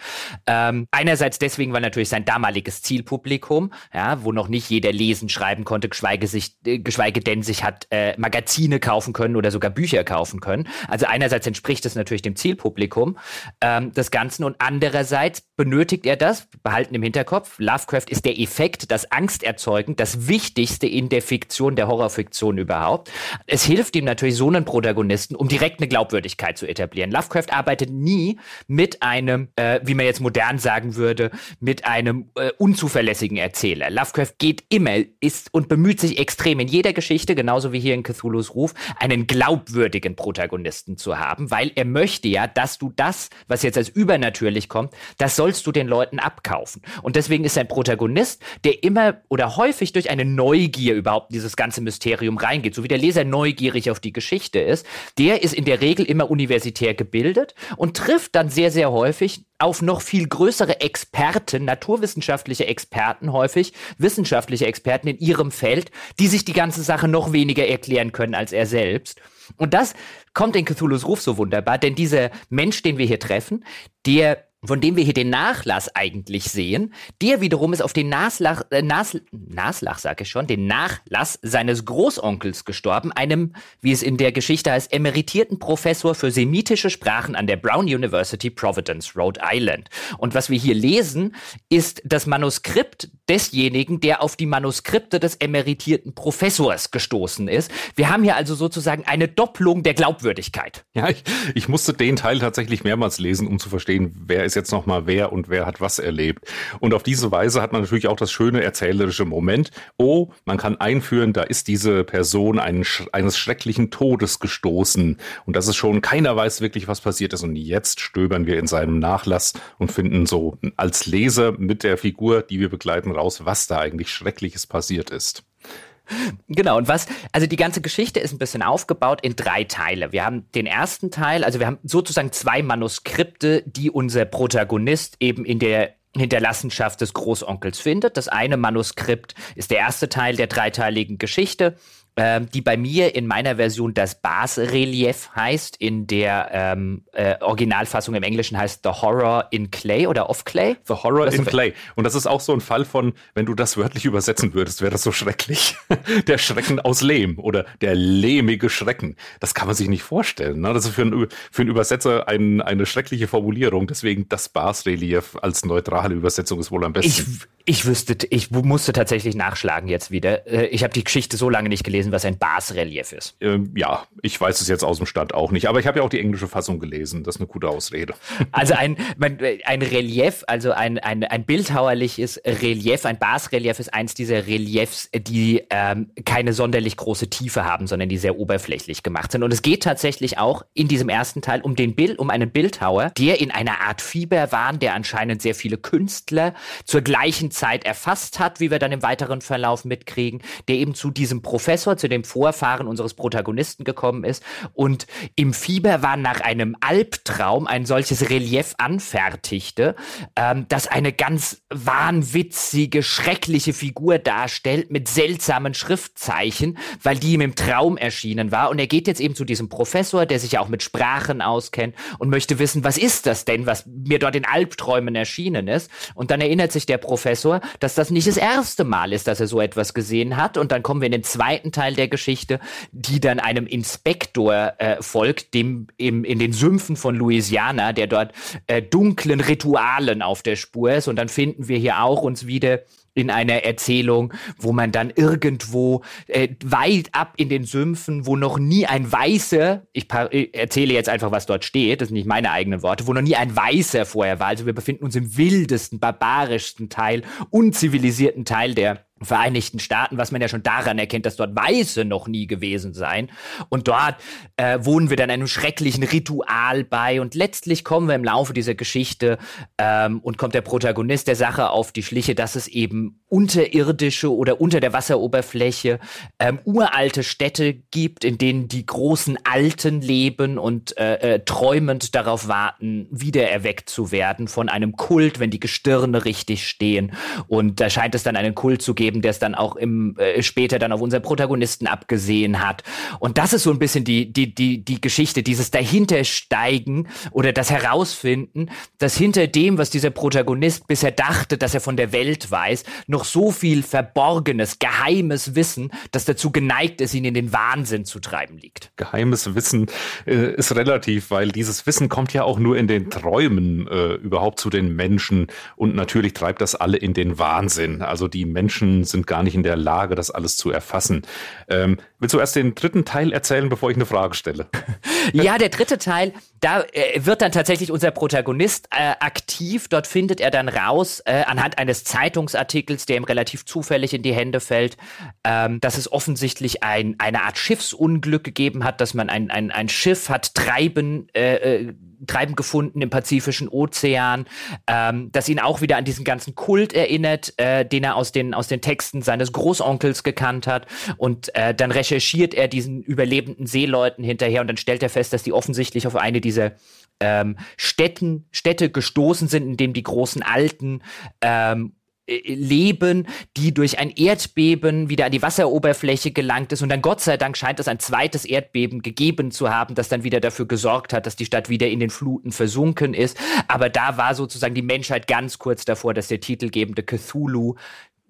Ähm, einerseits deswegen, weil natürlich sein damaliges Zielpublikum, ja, wo noch nicht jeder lesen, schreiben konnte, geschweige, sich, äh, geschweige denn sich hat äh, Magazine kaufen können oder sogar Bücher kaufen können. Also einerseits entspricht es natürlich dem Zielpublikum ähm, des Ganzen und andererseits benötigt er das, behalten im Hinterkopf, Lovecraft ist der Effekt, das Angsterzeugend, das Wichtigste in der Fiktion, der Horrorfiktion überhaupt. Es hilft ihm natürlich so einen Protagonisten, um direkt eine Glaubwürdigkeit zu etablieren. Lovecraft arbeitet nie mit einem, äh, wie man jetzt modern sagen würde, mit einem äh, unzuverlässigen Erzähler. Lovecraft geht immer, ist und bemüht sich extrem in jeder Geschichte, genauso wie hier in Cthulhu's Ruf, einen glaubwürdigen Protagonisten zu haben, weil er möchte ja, dass du das, was jetzt als übernatürlich kommt, das sollst du den Leuten abkaufen. Und deswegen ist ein Protagonist, der immer oder häufig durch eine Neugier überhaupt in dieses ganze Mysterium reingeht, so wie der Leser neugierig auf die Geschichte ist, der ist in der Regel immer universitär gebildet und trifft dann sehr, sehr häufig auf noch viel größere Experten, naturwissenschaftliche Experten häufig, wissenschaftliche Experten in ihrem Feld, die sich die ganze Sache noch weniger erklären können als er selbst. Und das kommt in Cthulhu's Ruf so wunderbar, denn dieser Mensch, den wir hier treffen, der von dem wir hier den Nachlass eigentlich sehen, der wiederum ist auf den Naslach, äh, Nas, Naslach sag ich schon, den Nachlass seines Großonkels gestorben, einem, wie es in der Geschichte heißt, emeritierten Professor für semitische Sprachen an der Brown University Providence, Rhode Island. Und was wir hier lesen, ist das Manuskript desjenigen, der auf die Manuskripte des emeritierten Professors gestoßen ist. Wir haben hier also sozusagen eine Doppelung der Glaubwürdigkeit. Ja, ich, ich musste den Teil tatsächlich mehrmals lesen, um zu verstehen, wer ist ist jetzt nochmal wer und wer hat was erlebt. Und auf diese Weise hat man natürlich auch das schöne erzählerische Moment. Oh, man kann einführen, da ist diese Person einen, eines schrecklichen Todes gestoßen. Und das ist schon, keiner weiß wirklich, was passiert ist. Und jetzt stöbern wir in seinem Nachlass und finden so als Leser mit der Figur, die wir begleiten, raus, was da eigentlich Schreckliches passiert ist. Genau, und was, also die ganze Geschichte ist ein bisschen aufgebaut in drei Teile. Wir haben den ersten Teil, also wir haben sozusagen zwei Manuskripte, die unser Protagonist eben in der Hinterlassenschaft des Großonkels findet. Das eine Manuskript ist der erste Teil der dreiteiligen Geschichte ähm, die bei mir in meiner Version das Basrelief heißt. In der ähm, äh, Originalfassung im Englischen heißt The Horror in Clay oder of Clay. The Horror in Clay. Und das ist auch so ein Fall von, wenn du das wörtlich übersetzen würdest, wäre das so schrecklich. der Schrecken aus Lehm oder der lehmige Schrecken. Das kann man sich nicht vorstellen. Ne? Das ist für, einen, für einen Übersetzer ein, eine schreckliche Formulierung. Deswegen das Basrelief als neutrale Übersetzung ist wohl am besten. Ich, ich wüsste, ich musste tatsächlich nachschlagen jetzt wieder. Äh, ich habe die Geschichte so lange nicht gelesen, was ein Basrelief ist. Ähm, ja, ich weiß es jetzt aus dem Stand auch nicht, aber ich habe ja auch die englische Fassung gelesen. Das ist eine gute Ausrede. Also ein, ein Relief, also ein, ein, ein bildhauerliches Relief, ein Basrelief ist eins dieser Reliefs, die ähm, keine sonderlich große Tiefe haben, sondern die sehr oberflächlich gemacht sind. Und es geht tatsächlich auch in diesem ersten Teil um den Bild, um einen Bildhauer, der in einer Art Fieberwahn, der anscheinend sehr viele Künstler zur gleichen Zeit erfasst hat, wie wir dann im weiteren Verlauf mitkriegen, der eben zu diesem Professor, zu dem Vorfahren unseres Protagonisten gekommen ist und im Fieber war nach einem Albtraum ein solches Relief anfertigte, ähm, das eine ganz wahnwitzige, schreckliche Figur darstellt mit seltsamen Schriftzeichen, weil die ihm im Traum erschienen war. Und er geht jetzt eben zu diesem Professor, der sich ja auch mit Sprachen auskennt und möchte wissen, was ist das denn, was mir dort in Albträumen erschienen ist. Und dann erinnert sich der Professor, dass das nicht das erste Mal ist, dass er so etwas gesehen hat. Und dann kommen wir in den zweiten Teil der Geschichte, die dann einem Inspektor äh, folgt, dem im, in den Sümpfen von Louisiana, der dort äh, dunklen Ritualen auf der Spur ist. Und dann finden wir hier auch uns wieder in einer Erzählung, wo man dann irgendwo äh, weit ab in den Sümpfen, wo noch nie ein Weißer, ich, ich erzähle jetzt einfach, was dort steht, das sind nicht meine eigenen Worte, wo noch nie ein Weißer vorher war. Also wir befinden uns im wildesten, barbarischsten Teil, unzivilisierten Teil der Vereinigten Staaten, was man ja schon daran erkennt, dass dort Weiße noch nie gewesen seien. Und dort äh, wohnen wir dann einem schrecklichen Ritual bei. Und letztlich kommen wir im Laufe dieser Geschichte ähm, und kommt der Protagonist der Sache auf die Schliche, dass es eben unterirdische oder unter der Wasseroberfläche ähm, uralte Städte gibt, in denen die großen Alten leben und äh, äh, träumend darauf warten, wiedererweckt zu werden von einem Kult, wenn die Gestirne richtig stehen. Und da scheint es dann einen Kult zu geben, geben, der es dann auch im äh, später dann auf unseren Protagonisten abgesehen hat. Und das ist so ein bisschen die die die die Geschichte, dieses dahintersteigen oder das herausfinden, dass hinter dem, was dieser Protagonist bisher dachte, dass er von der Welt weiß, noch so viel verborgenes, geheimes Wissen, das dazu geneigt ist, ihn in den Wahnsinn zu treiben liegt. Geheimes Wissen äh, ist relativ, weil dieses Wissen kommt ja auch nur in den Träumen äh, überhaupt zu den Menschen und natürlich treibt das alle in den Wahnsinn. Also die Menschen sind gar nicht in der Lage, das alles zu erfassen. Ähm, willst du erst den dritten Teil erzählen, bevor ich eine Frage stelle? Ja, der dritte Teil, da äh, wird dann tatsächlich unser Protagonist äh, aktiv. Dort findet er dann raus, äh, anhand eines Zeitungsartikels, der ihm relativ zufällig in die Hände fällt, ähm, dass es offensichtlich ein, eine Art Schiffsunglück gegeben hat, dass man ein, ein, ein Schiff hat treiben, äh, äh Treiben gefunden im Pazifischen Ozean, ähm, das ihn auch wieder an diesen ganzen Kult erinnert, äh, den er aus den, aus den Texten seines Großonkels gekannt hat. Und äh, dann recherchiert er diesen überlebenden Seeleuten hinterher und dann stellt er fest, dass die offensichtlich auf eine dieser ähm, Städten, Städte gestoßen sind, in dem die großen Alten ähm, äh, leben, die durch ein Erdbeben wieder an die Wasseroberfläche gelangt ist und dann Gott sei Dank scheint es ein zweites Erdbeben gegeben zu haben, das dann wieder dafür gesorgt hat, dass die Stadt wieder in den Fluten versunken ist. Aber da war sozusagen die Menschheit ganz kurz davor, dass der titelgebende Cthulhu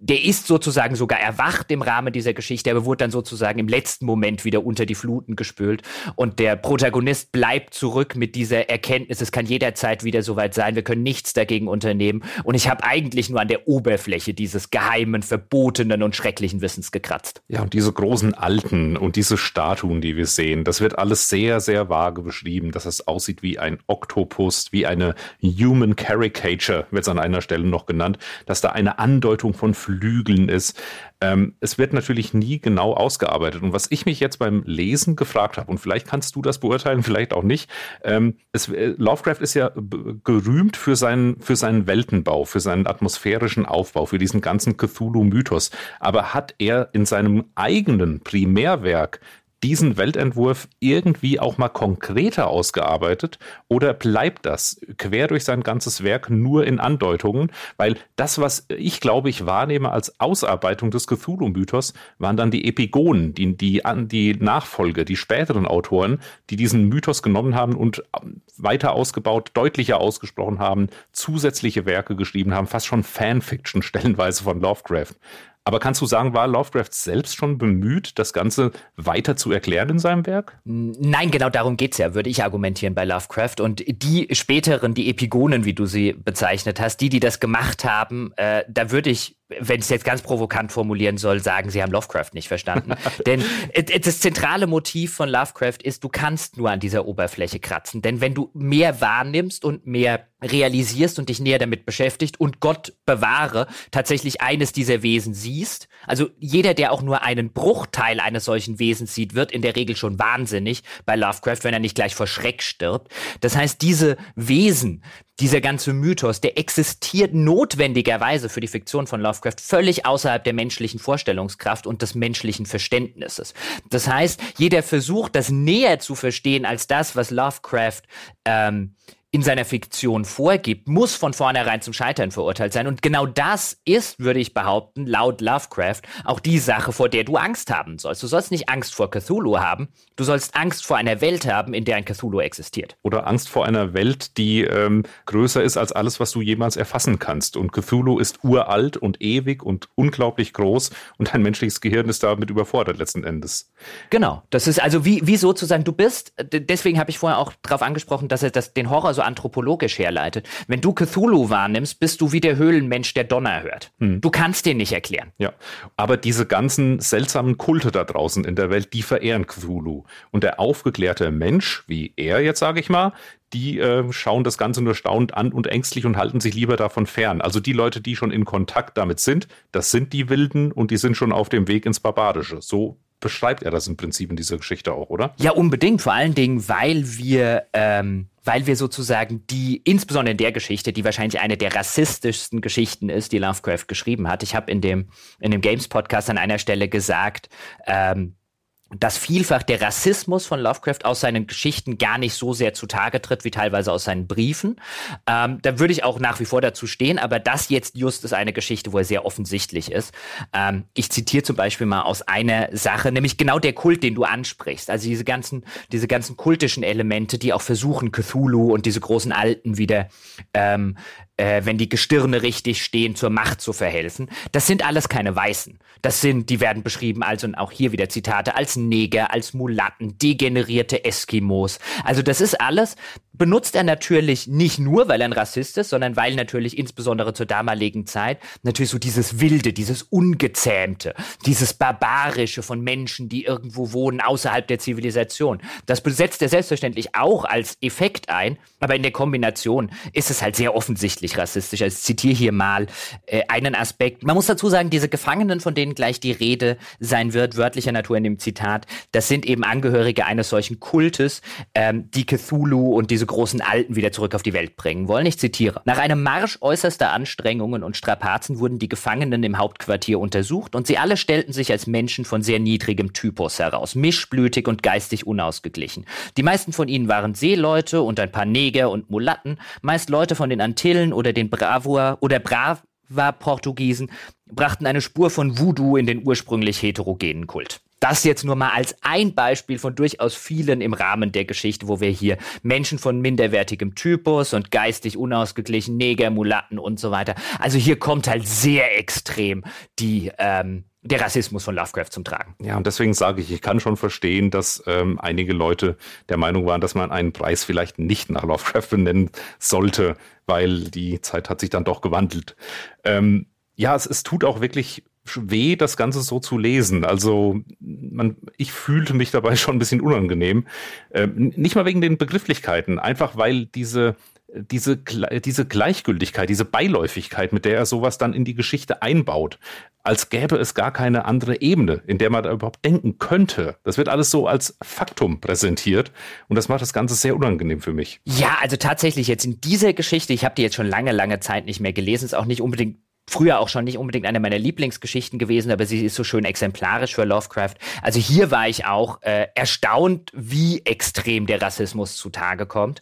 der ist sozusagen sogar erwacht im Rahmen dieser Geschichte, aber wurde dann sozusagen im letzten Moment wieder unter die Fluten gespült. Und der Protagonist bleibt zurück mit dieser Erkenntnis, es kann jederzeit wieder soweit sein, wir können nichts dagegen unternehmen. Und ich habe eigentlich nur an der Oberfläche dieses geheimen, verbotenen und schrecklichen Wissens gekratzt. Ja, und diese großen Alten und diese Statuen, die wir sehen, das wird alles sehr, sehr vage beschrieben, dass es aussieht wie ein Oktopus, wie eine Human Caricature, wird es an einer Stelle noch genannt, dass da eine Andeutung von Flügeln Flügeln ist. Ähm, es wird natürlich nie genau ausgearbeitet. Und was ich mich jetzt beim Lesen gefragt habe, und vielleicht kannst du das beurteilen, vielleicht auch nicht, ähm, es, äh, Lovecraft ist ja gerühmt für seinen, für seinen Weltenbau, für seinen atmosphärischen Aufbau, für diesen ganzen Cthulhu-Mythos. Aber hat er in seinem eigenen Primärwerk diesen Weltentwurf irgendwie auch mal konkreter ausgearbeitet oder bleibt das quer durch sein ganzes Werk nur in Andeutungen? Weil das, was ich glaube ich wahrnehme als Ausarbeitung des Cthulhu-Mythos, waren dann die Epigonen, die, die, die Nachfolge, die späteren Autoren, die diesen Mythos genommen haben und weiter ausgebaut, deutlicher ausgesprochen haben, zusätzliche Werke geschrieben haben, fast schon Fanfiction stellenweise von Lovecraft. Aber kannst du sagen, war Lovecraft selbst schon bemüht, das Ganze weiter zu erklären in seinem Werk? Nein, genau darum geht's ja, würde ich argumentieren bei Lovecraft. Und die späteren, die Epigonen, wie du sie bezeichnet hast, die, die das gemacht haben, äh, da würde ich wenn ich es jetzt ganz provokant formulieren soll, sagen, sie haben Lovecraft nicht verstanden. Denn das zentrale Motiv von Lovecraft ist, du kannst nur an dieser Oberfläche kratzen. Denn wenn du mehr wahrnimmst und mehr realisierst und dich näher damit beschäftigt und Gott bewahre, tatsächlich eines dieser Wesen siehst, also jeder, der auch nur einen Bruchteil eines solchen Wesens sieht, wird in der Regel schon wahnsinnig bei Lovecraft, wenn er nicht gleich vor Schreck stirbt. Das heißt, diese Wesen, dieser ganze Mythos, der existiert notwendigerweise für die Fiktion von Lovecraft völlig außerhalb der menschlichen Vorstellungskraft und des menschlichen Verständnisses. Das heißt, jeder versucht, das näher zu verstehen als das, was Lovecraft ähm, in seiner Fiktion vorgibt, muss von vornherein zum Scheitern verurteilt sein. Und genau das ist, würde ich behaupten, laut Lovecraft auch die Sache, vor der du Angst haben sollst. Du sollst nicht Angst vor Cthulhu haben, du sollst Angst vor einer Welt haben, in der ein Cthulhu existiert. Oder Angst vor einer Welt, die ähm, größer ist als alles, was du jemals erfassen kannst. Und Cthulhu ist uralt und ewig und unglaublich groß und ein menschliches Gehirn ist damit überfordert letzten Endes. Genau, das ist also wie, wie sozusagen du bist. Deswegen habe ich vorher auch darauf angesprochen, dass er das, den Horror so anthropologisch herleitet. Wenn du Cthulhu wahrnimmst, bist du wie der Höhlenmensch, der Donner hört. Hm. Du kannst den nicht erklären. Ja, aber diese ganzen seltsamen Kulte da draußen in der Welt, die verehren Cthulhu. Und der aufgeklärte Mensch, wie er jetzt sage ich mal, die äh, schauen das Ganze nur staunend an und ängstlich und halten sich lieber davon fern. Also die Leute, die schon in Kontakt damit sind, das sind die Wilden und die sind schon auf dem Weg ins Barbarische. So beschreibt er das im Prinzip in dieser Geschichte auch, oder? Ja, unbedingt. Vor allen Dingen, weil wir ähm, weil wir sozusagen die, insbesondere in der Geschichte, die wahrscheinlich eine der rassistischsten Geschichten ist, die Lovecraft geschrieben hat. Ich habe in dem, in dem Games-Podcast an einer Stelle gesagt, ähm, dass vielfach der Rassismus von Lovecraft aus seinen Geschichten gar nicht so sehr zutage tritt, wie teilweise aus seinen Briefen. Ähm, da würde ich auch nach wie vor dazu stehen, aber das jetzt just ist eine Geschichte, wo er sehr offensichtlich ist. Ähm, ich zitiere zum Beispiel mal aus einer Sache, nämlich genau der Kult, den du ansprichst. Also diese ganzen, diese ganzen kultischen Elemente, die auch versuchen, Cthulhu und diese großen Alten wieder ähm, äh, wenn die Gestirne richtig stehen, zur Macht zu verhelfen. Das sind alles keine Weißen. Das sind, die werden beschrieben als, und auch hier wieder Zitate, als Neger, als Mulatten, degenerierte Eskimos. Also das ist alles, benutzt er natürlich nicht nur, weil er ein Rassist ist, sondern weil natürlich insbesondere zur damaligen Zeit natürlich so dieses Wilde, dieses Ungezähmte, dieses Barbarische von Menschen, die irgendwo wohnen außerhalb der Zivilisation. Das besetzt er selbstverständlich auch als Effekt ein, aber in der Kombination ist es halt sehr offensichtlich rassistisch. Also ich zitiere hier mal äh, einen Aspekt. Man muss dazu sagen, diese Gefangenen, von denen gleich die Rede sein wird, wörtlicher Natur in dem Zitat, das sind eben Angehörige eines solchen Kultes, ähm, die Cthulhu und diese großen Alten wieder zurück auf die Welt bringen wollen. Ich zitiere. Nach einem Marsch äußerster Anstrengungen und Strapazen wurden die Gefangenen im Hauptquartier untersucht und sie alle stellten sich als Menschen von sehr niedrigem Typus heraus, mischblütig und geistig unausgeglichen. Die meisten von ihnen waren Seeleute und ein paar Neger und Mulatten, meist Leute von den Antillen oder den Bravoer oder Brava-Portugiesen, brachten eine Spur von Voodoo in den ursprünglich heterogenen Kult. Das jetzt nur mal als ein Beispiel von durchaus vielen im Rahmen der Geschichte, wo wir hier Menschen von minderwertigem Typus und geistig unausgeglichen, Neger, Mulatten und so weiter. Also hier kommt halt sehr extrem die ähm, der Rassismus von Lovecraft zum Tragen. Ja, und deswegen sage ich, ich kann schon verstehen, dass ähm, einige Leute der Meinung waren, dass man einen Preis vielleicht nicht nach Lovecraft benennen sollte, weil die Zeit hat sich dann doch gewandelt. Ähm, ja, es, es tut auch wirklich weh, das Ganze so zu lesen. Also man, ich fühlte mich dabei schon ein bisschen unangenehm. Ähm, nicht mal wegen den Begrifflichkeiten, einfach weil diese diese, diese Gleichgültigkeit, diese Beiläufigkeit, mit der er sowas dann in die Geschichte einbaut, als gäbe es gar keine andere Ebene, in der man da überhaupt denken könnte. Das wird alles so als Faktum präsentiert und das macht das Ganze sehr unangenehm für mich. Ja, also tatsächlich jetzt in dieser Geschichte, ich habe die jetzt schon lange, lange Zeit nicht mehr gelesen, ist auch nicht unbedingt früher auch schon nicht unbedingt eine meiner Lieblingsgeschichten gewesen, aber sie ist so schön exemplarisch für Lovecraft. Also hier war ich auch äh, erstaunt, wie extrem der Rassismus zutage kommt.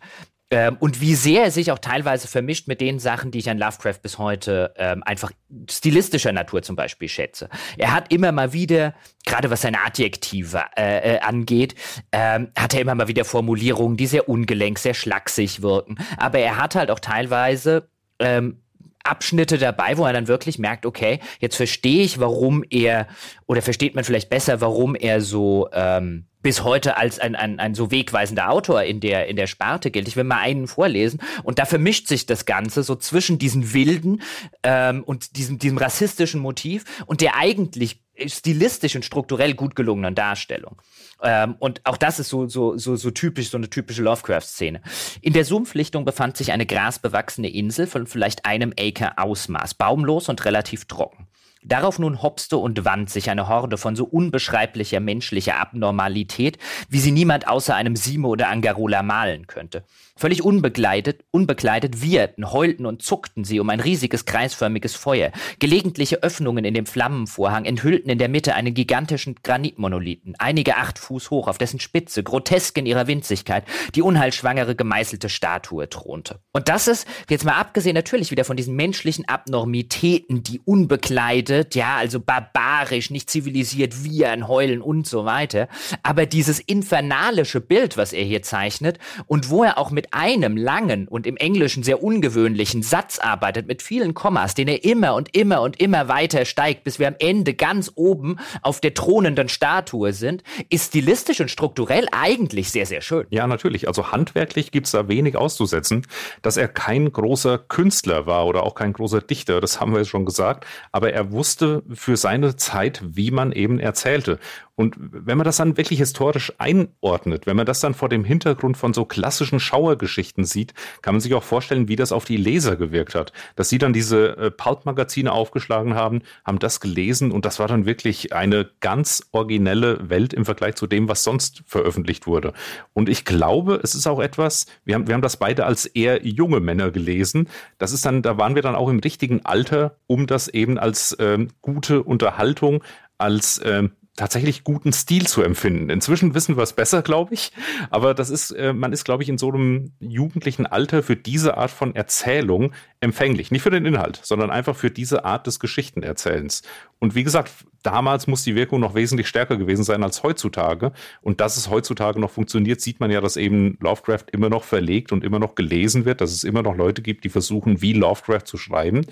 Ähm, und wie sehr er sich auch teilweise vermischt mit den Sachen, die ich an Lovecraft bis heute ähm, einfach stilistischer Natur zum Beispiel schätze. Er hat immer mal wieder, gerade was seine Adjektive äh, äh, angeht, ähm, hat er immer mal wieder Formulierungen, die sehr ungelenk, sehr schlaksig wirken. Aber er hat halt auch teilweise ähm, Abschnitte dabei, wo er dann wirklich merkt, okay, jetzt verstehe ich, warum er, oder versteht man vielleicht besser, warum er so ähm, bis heute als ein, ein, ein so wegweisender Autor in der, in der Sparte gilt. Ich will mal einen vorlesen und da vermischt sich das Ganze so zwischen diesen wilden ähm, und diesem, diesem rassistischen Motiv und der eigentlich stilistisch und strukturell gut gelungenen Darstellung. Ähm, und auch das ist so, so, so, so typisch, so eine typische Lovecraft-Szene. In der Sumpflichtung befand sich eine grasbewachsene Insel von vielleicht einem Acre Ausmaß, baumlos und relativ trocken. Darauf nun hopste und wand sich eine Horde von so unbeschreiblicher menschlicher Abnormalität, wie sie niemand außer einem Simo oder Angarola malen könnte. Völlig unbegleitet, unbekleidet wieherten, heulten und zuckten sie um ein riesiges kreisförmiges Feuer. Gelegentliche Öffnungen in dem Flammenvorhang enthüllten in der Mitte einen gigantischen Granitmonolithen, einige acht Fuß hoch, auf dessen Spitze, grotesk in ihrer Winzigkeit, die unheilschwangere gemeißelte Statue thronte. Und das ist, jetzt mal abgesehen natürlich wieder von diesen menschlichen Abnormitäten, die unbekleidet, ja, also barbarisch, nicht zivilisiert, wiehern, heulen und so weiter, aber dieses infernalische Bild, was er hier zeichnet und wo er auch mit mit einem langen und im Englischen sehr ungewöhnlichen Satz arbeitet, mit vielen Kommas, den er immer und immer und immer weiter steigt, bis wir am Ende ganz oben auf der thronenden Statue sind, ist stilistisch und strukturell eigentlich sehr, sehr schön. Ja, natürlich. Also handwerklich gibt es da wenig auszusetzen. Dass er kein großer Künstler war oder auch kein großer Dichter, das haben wir schon gesagt. Aber er wusste für seine Zeit, wie man eben erzählte. Und wenn man das dann wirklich historisch einordnet, wenn man das dann vor dem Hintergrund von so klassischen Schauergeschichten sieht, kann man sich auch vorstellen, wie das auf die Leser gewirkt hat. Dass sie dann diese äh, Pulp-Magazine aufgeschlagen haben, haben das gelesen und das war dann wirklich eine ganz originelle Welt im Vergleich zu dem, was sonst veröffentlicht wurde. Und ich glaube, es ist auch etwas, wir haben, wir haben das beide als eher junge Männer gelesen. Das ist dann, da waren wir dann auch im richtigen Alter, um das eben als ähm, gute Unterhaltung, als ähm, tatsächlich guten Stil zu empfinden. Inzwischen wissen wir es besser, glaube ich. Aber das ist, äh, man ist, glaube ich, in so einem jugendlichen Alter für diese Art von Erzählung empfänglich. Nicht für den Inhalt, sondern einfach für diese Art des Geschichtenerzählens. Und wie gesagt, damals muss die Wirkung noch wesentlich stärker gewesen sein als heutzutage. Und dass es heutzutage noch funktioniert, sieht man ja, dass eben Lovecraft immer noch verlegt und immer noch gelesen wird, dass es immer noch Leute gibt, die versuchen, wie Lovecraft zu schreiben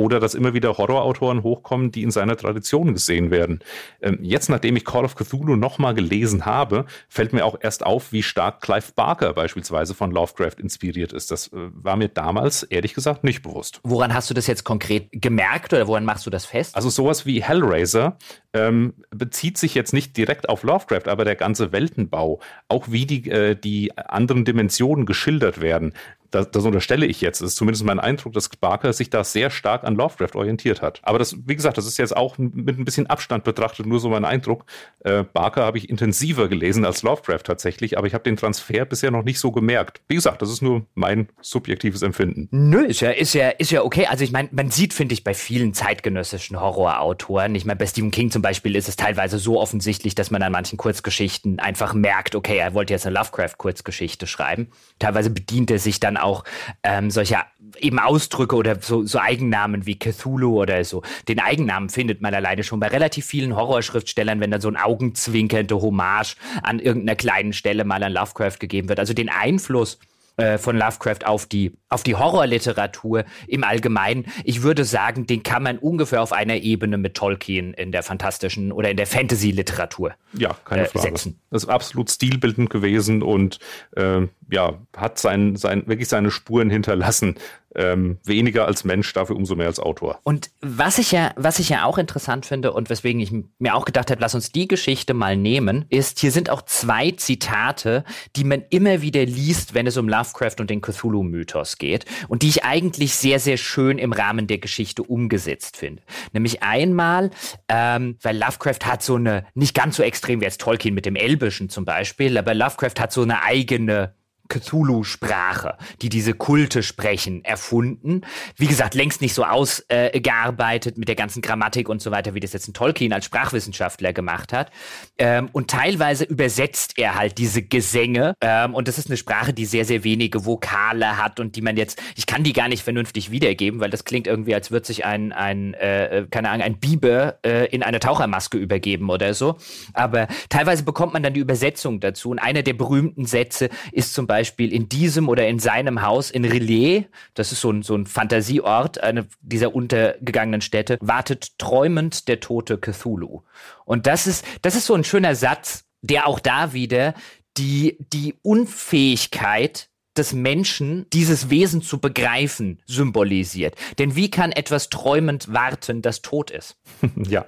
oder dass immer wieder Horrorautoren hochkommen, die in seiner Tradition gesehen werden. Ähm, jetzt, nachdem ich Call of Cthulhu nochmal gelesen habe, fällt mir auch erst auf, wie stark Clive Barker beispielsweise von Lovecraft inspiriert ist. Das äh, war mir damals, ehrlich gesagt, nicht bewusst. Woran hast du das jetzt konkret gemerkt oder woran machst du das fest? Also sowas wie Hellraiser ähm, bezieht sich jetzt nicht direkt auf Lovecraft, aber der ganze Weltenbau, auch wie die, äh, die anderen Dimensionen geschildert werden, das, das unterstelle ich jetzt, das ist zumindest mein Eindruck, dass Barker sich da sehr stark an Lovecraft orientiert hat. Aber das, wie gesagt, das ist jetzt auch mit ein bisschen Abstand betrachtet nur so mein Eindruck. Äh, Barker habe ich intensiver gelesen als Lovecraft tatsächlich, aber ich habe den Transfer bisher noch nicht so gemerkt. Wie gesagt, das ist nur mein subjektives Empfinden. Nö, ist ja, ist ja, ist ja okay. Also ich meine, man sieht, finde ich, bei vielen zeitgenössischen Horrorautoren, ich meine, bei Stephen King zum Beispiel ist es teilweise so offensichtlich, dass man an manchen Kurzgeschichten einfach merkt, okay, er wollte jetzt eine Lovecraft-Kurzgeschichte schreiben. Teilweise bedient er sich dann auch ähm, solche eben Ausdrücke oder so, so Eigennamen wie Cthulhu oder so. Den Eigennamen findet man alleine schon bei relativ vielen Horrorschriftstellern, wenn dann so ein augenzwinkernde Hommage an irgendeiner kleinen Stelle mal an Lovecraft gegeben wird. Also den Einfluss äh, von Lovecraft auf die, auf die Horrorliteratur im Allgemeinen. Ich würde sagen, den kann man ungefähr auf einer Ebene mit Tolkien in der fantastischen oder in der Fantasy-Literatur ja, keine äh, Frage. setzen. Das ist absolut stilbildend gewesen und äh, ja, hat sein, sein, wirklich seine Spuren hinterlassen ähm, weniger als Mensch, dafür umso mehr als Autor. Und was ich ja, was ich ja auch interessant finde und weswegen ich mir auch gedacht habe, lass uns die Geschichte mal nehmen, ist, hier sind auch zwei Zitate, die man immer wieder liest, wenn es um Lovecraft und den Cthulhu-Mythos geht und die ich eigentlich sehr, sehr schön im Rahmen der Geschichte umgesetzt finde. Nämlich einmal, ähm, weil Lovecraft hat so eine, nicht ganz so extrem wie jetzt Tolkien mit dem Elbischen zum Beispiel, aber Lovecraft hat so eine eigene Cthulhu-Sprache, die diese Kulte sprechen, erfunden. Wie gesagt, längst nicht so ausgearbeitet äh, mit der ganzen Grammatik und so weiter, wie das jetzt ein Tolkien als Sprachwissenschaftler gemacht hat. Ähm, und teilweise übersetzt er halt diese Gesänge. Ähm, und das ist eine Sprache, die sehr, sehr wenige Vokale hat und die man jetzt, ich kann die gar nicht vernünftig wiedergeben, weil das klingt irgendwie, als würde sich ein, ein äh, keine Ahnung, ein Biber äh, in eine Tauchermaske übergeben oder so. Aber teilweise bekommt man dann die Übersetzung dazu. Und einer der berühmten Sätze ist zum Beispiel, Beispiel in diesem oder in seinem Haus in Relais, das ist so ein, so ein Fantasieort, eine dieser untergegangenen Städte, wartet träumend der tote Cthulhu. Und das ist, das ist so ein schöner Satz, der auch da wieder die, die Unfähigkeit des Menschen, dieses Wesen zu begreifen, symbolisiert. Denn wie kann etwas träumend warten, das tot ist? Ja,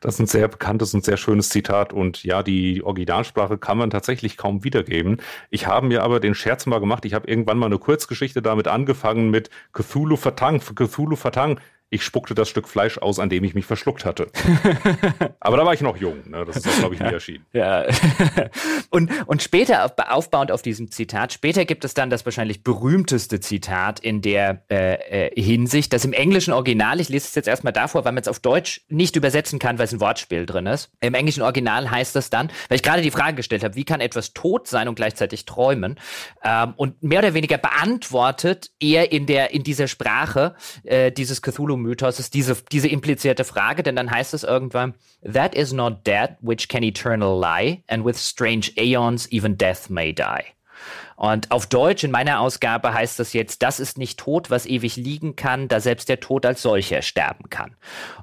das ist ein sehr bekanntes und sehr schönes Zitat. Und ja, die Originalsprache kann man tatsächlich kaum wiedergeben. Ich habe mir aber den Scherz mal gemacht. Ich habe irgendwann mal eine Kurzgeschichte damit angefangen mit Cthulhu Vertang, Cthulhu Vertang ich spuckte das Stück Fleisch aus, an dem ich mich verschluckt hatte. Aber da war ich noch jung. Ne? Das ist auch, glaube ich, nie erschienen. Ja. und, und später, aufbauend auf diesem Zitat, später gibt es dann das wahrscheinlich berühmteste Zitat in der äh, äh, Hinsicht, das im englischen Original, ich lese es jetzt erstmal davor, weil man es auf Deutsch nicht übersetzen kann, weil es ein Wortspiel drin ist. Im englischen Original heißt das dann, weil ich gerade die Frage gestellt habe, wie kann etwas tot sein und gleichzeitig träumen? Ähm, und mehr oder weniger beantwortet er in, der, in dieser Sprache äh, dieses Cthulhu Mythos ist diese, diese implizierte Frage, denn dann heißt es irgendwann, That is not death which can eternal lie, and with strange aeons even death may die. Und auf Deutsch in meiner Ausgabe heißt das jetzt, das ist nicht Tod, was ewig liegen kann, da selbst der Tod als solcher sterben kann.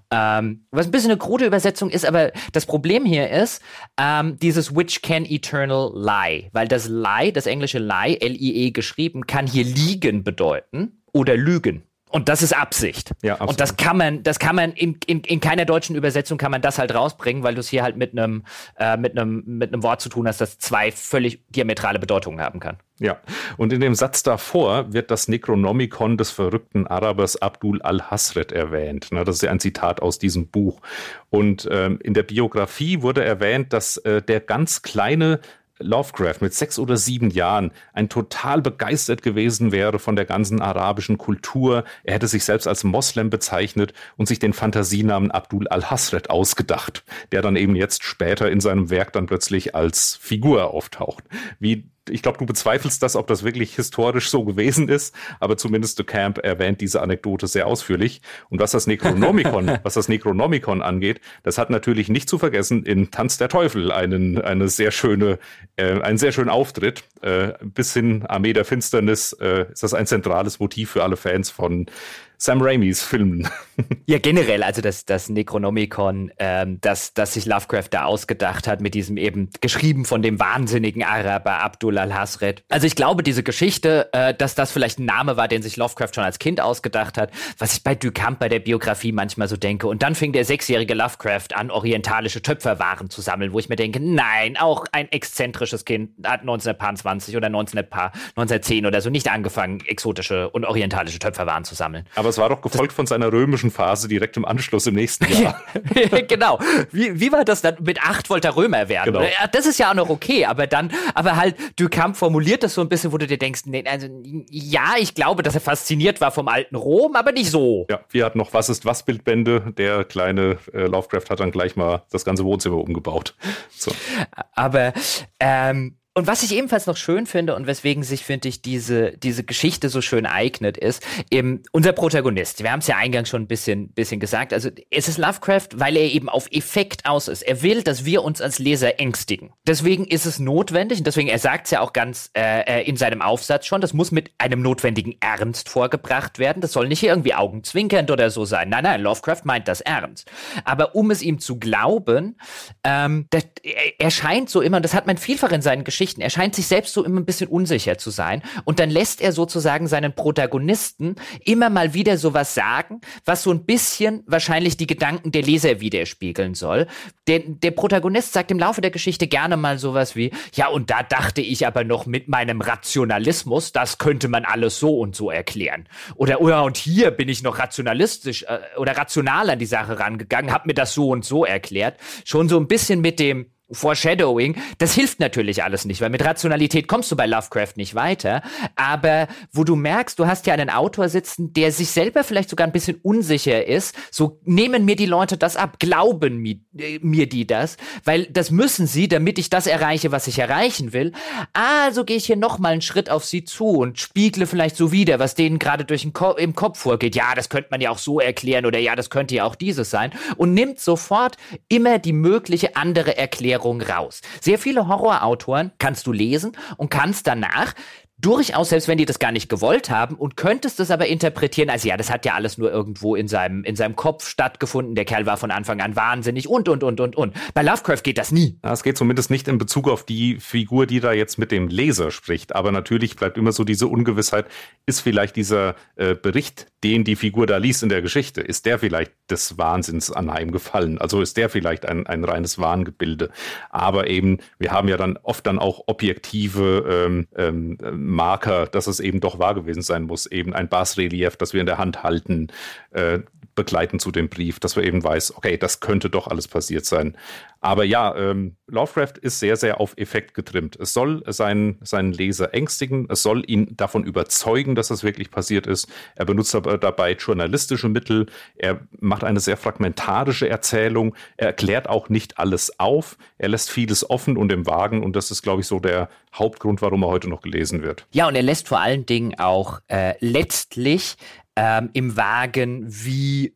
Ähm, was ein bisschen eine krude Übersetzung ist, aber das Problem hier ist, ähm, dieses which can eternal lie, weil das lie, das englische lie, L-I-E geschrieben, kann hier liegen bedeuten oder lügen. Und das ist Absicht. Ja, absolut. Und das kann man, das kann man in, in, in keiner deutschen Übersetzung kann man das halt rausbringen, weil du es hier halt mit einem äh, mit einem mit einem Wort zu tun hast, das zwei völlig diametrale Bedeutungen haben kann. Ja, und in dem Satz davor wird das Necronomicon des verrückten Arabers Abdul al-Hasret erwähnt. Das ist ja ein Zitat aus diesem Buch. Und ähm, in der Biografie wurde erwähnt, dass äh, der ganz kleine Lovecraft mit sechs oder sieben Jahren ein total begeistert gewesen wäre von der ganzen arabischen Kultur. Er hätte sich selbst als Moslem bezeichnet und sich den Fantasienamen Abdul al-Hasret ausgedacht, der dann eben jetzt später in seinem Werk dann plötzlich als Figur auftaucht. Wie ich glaube, du bezweifelst das, ob das wirklich historisch so gewesen ist, aber zumindest de Camp erwähnt diese Anekdote sehr ausführlich. Und was das Necronomicon, was das Necronomicon angeht, das hat natürlich nicht zu vergessen in Tanz der Teufel einen, eine sehr schöne, äh, einen sehr schönen Auftritt. Äh, bis hin Armee der Finsternis äh, ist das ein zentrales Motiv für alle Fans von Sam Raimis Filmen. Ja, generell, also das, das Necronomicon, ähm, das, das sich Lovecraft da ausgedacht hat, mit diesem eben geschrieben von dem wahnsinnigen Araber Abdul al-Hasred. Also ich glaube, diese Geschichte, äh, dass das vielleicht ein Name war, den sich Lovecraft schon als Kind ausgedacht hat, was ich bei Duchamp bei der Biografie manchmal so denke. Und dann fing der sechsjährige Lovecraft an, orientalische Töpferwaren zu sammeln, wo ich mir denke, nein, auch ein exzentrisches Kind hat 1920 oder 1910 oder so nicht angefangen, exotische und orientalische Töpferwaren zu sammeln. Aber aber es war doch gefolgt von seiner römischen Phase direkt im Anschluss im nächsten Jahr. genau. Wie, wie war das dann? Mit acht wollte er Römer werden. Genau. Ja, das ist ja auch noch okay, aber dann, aber halt, Duchamp formuliert das so ein bisschen, wo du dir denkst, nee, also, ja, ich glaube, dass er fasziniert war vom alten Rom, aber nicht so. Ja, wir hatten noch Was ist was Bildbände. Der kleine äh, Lovecraft hat dann gleich mal das ganze Wohnzimmer umgebaut. So. Aber, ähm, und was ich ebenfalls noch schön finde und weswegen sich, finde ich, diese, diese Geschichte so schön eignet, ist eben unser Protagonist. Wir haben es ja eingangs schon ein bisschen, bisschen gesagt. Also es ist Lovecraft, weil er eben auf Effekt aus ist. Er will, dass wir uns als Leser ängstigen. Deswegen ist es notwendig, und deswegen, er sagt es ja auch ganz äh, äh, in seinem Aufsatz schon, das muss mit einem notwendigen Ernst vorgebracht werden. Das soll nicht irgendwie augenzwinkernd oder so sein. Nein, nein, Lovecraft meint das ernst. Aber um es ihm zu glauben, ähm, das, er, er scheint so immer, und das hat man vielfach in seinen Geschichten, Geschichten. Er scheint sich selbst so immer ein bisschen unsicher zu sein. Und dann lässt er sozusagen seinen Protagonisten immer mal wieder sowas sagen, was so ein bisschen wahrscheinlich die Gedanken der Leser widerspiegeln soll. Der, der Protagonist sagt im Laufe der Geschichte gerne mal sowas wie, ja, und da dachte ich aber noch mit meinem Rationalismus, das könnte man alles so und so erklären. Oder, oh ja, und hier bin ich noch rationalistisch äh, oder rational an die Sache rangegangen, hab mir das so und so erklärt. Schon so ein bisschen mit dem, Foreshadowing, das hilft natürlich alles nicht, weil mit Rationalität kommst du bei Lovecraft nicht weiter. Aber wo du merkst, du hast ja einen Autor sitzen, der sich selber vielleicht sogar ein bisschen unsicher ist, so nehmen mir die Leute das ab, glauben mir, äh, mir die das, weil das müssen sie, damit ich das erreiche, was ich erreichen will. Also gehe ich hier nochmal einen Schritt auf sie zu und spiegle vielleicht so wieder, was denen gerade durch den Ko im Kopf vorgeht. Ja, das könnte man ja auch so erklären oder ja, das könnte ja auch dieses sein. Und nimmt sofort immer die mögliche andere Erklärung Erklärung raus. Sehr viele Horrorautoren kannst du lesen und kannst danach durchaus, selbst wenn die das gar nicht gewollt haben und könntest es aber interpretieren, als ja, das hat ja alles nur irgendwo in seinem, in seinem Kopf stattgefunden. Der Kerl war von Anfang an wahnsinnig und, und, und, und, und. Bei Lovecraft geht das nie. Es geht zumindest nicht in Bezug auf die Figur, die da jetzt mit dem Leser spricht. Aber natürlich bleibt immer so diese Ungewissheit, ist vielleicht dieser äh, Bericht, den die Figur da liest in der Geschichte, ist der vielleicht des Wahnsinns anheimgefallen? Also ist der vielleicht ein, ein reines Wahngebilde? Aber eben, wir haben ja dann oft dann auch objektive ähm, ähm, Marker, dass es eben doch wahr gewesen sein muss, eben ein Basrelief, das wir in der Hand halten, äh, begleiten zu dem Brief, dass wir eben weiß, okay, das könnte doch alles passiert sein. Aber ja, ähm, Lovecraft ist sehr, sehr auf Effekt getrimmt. Es soll seinen, seinen Leser ängstigen, es soll ihn davon überzeugen, dass das wirklich passiert ist. Er benutzt aber dabei journalistische Mittel, er macht eine sehr fragmentarische Erzählung, er erklärt auch nicht alles auf, er lässt vieles offen und im Wagen und das ist, glaube ich, so der Hauptgrund, warum er heute noch gelesen wird. Ja, und er lässt vor allen Dingen auch äh, letztlich ähm, im Wagen, wie,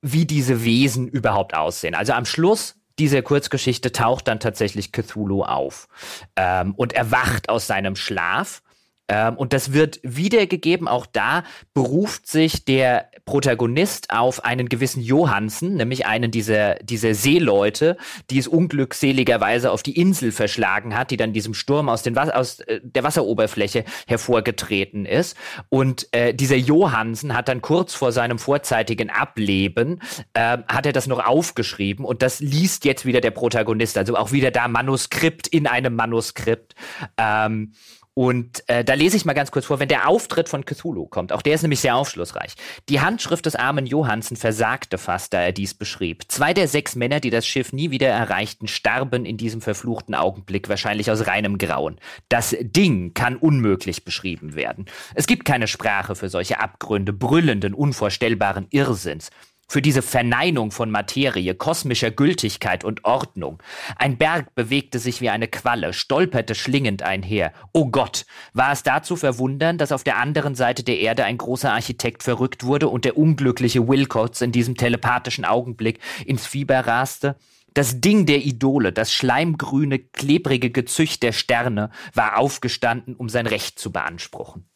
wie diese Wesen überhaupt aussehen. Also am Schluss dieser Kurzgeschichte taucht dann tatsächlich Cthulhu auf ähm, und erwacht aus seinem Schlaf ähm, und das wird wiedergegeben. Auch da beruft sich der Protagonist auf einen gewissen Johansen, nämlich einen dieser, dieser Seeleute, die es unglückseligerweise auf die Insel verschlagen hat, die dann diesem Sturm aus, den aus äh, der Wasseroberfläche hervorgetreten ist. Und äh, dieser Johansen hat dann kurz vor seinem vorzeitigen Ableben, äh, hat er das noch aufgeschrieben und das liest jetzt wieder der Protagonist. Also auch wieder da Manuskript in einem Manuskript. Ähm, Und äh, da lese ich mal ganz kurz vor, wenn der Auftritt von Cthulhu kommt, auch der ist nämlich sehr aufschlussreich. Die Handschrift des armen Johansen versagte fast, da er dies beschrieb. Zwei der sechs Männer, die das Schiff nie wieder erreichten, starben in diesem verfluchten Augenblick, wahrscheinlich aus reinem Grauen. Das Ding kann unmöglich beschrieben werden. Es gibt keine Sprache für solche Abgründe, brüllenden, unvorstellbaren Irrsinns für diese Verneinung von Materie, kosmischer Gültigkeit und Ordnung. Ein Berg bewegte sich wie eine Qualle, stolperte schlingend einher. Oh Gott, war es da zu verwundern, dass auf der anderen Seite der Erde ein großer Architekt verrückt wurde und der unglückliche Wilcox in diesem telepathischen Augenblick ins Fieber raste? Das Ding der Idole, das schleimgrüne, klebrige Gezücht der Sterne, war aufgestanden, um sein Recht zu beanspruchen.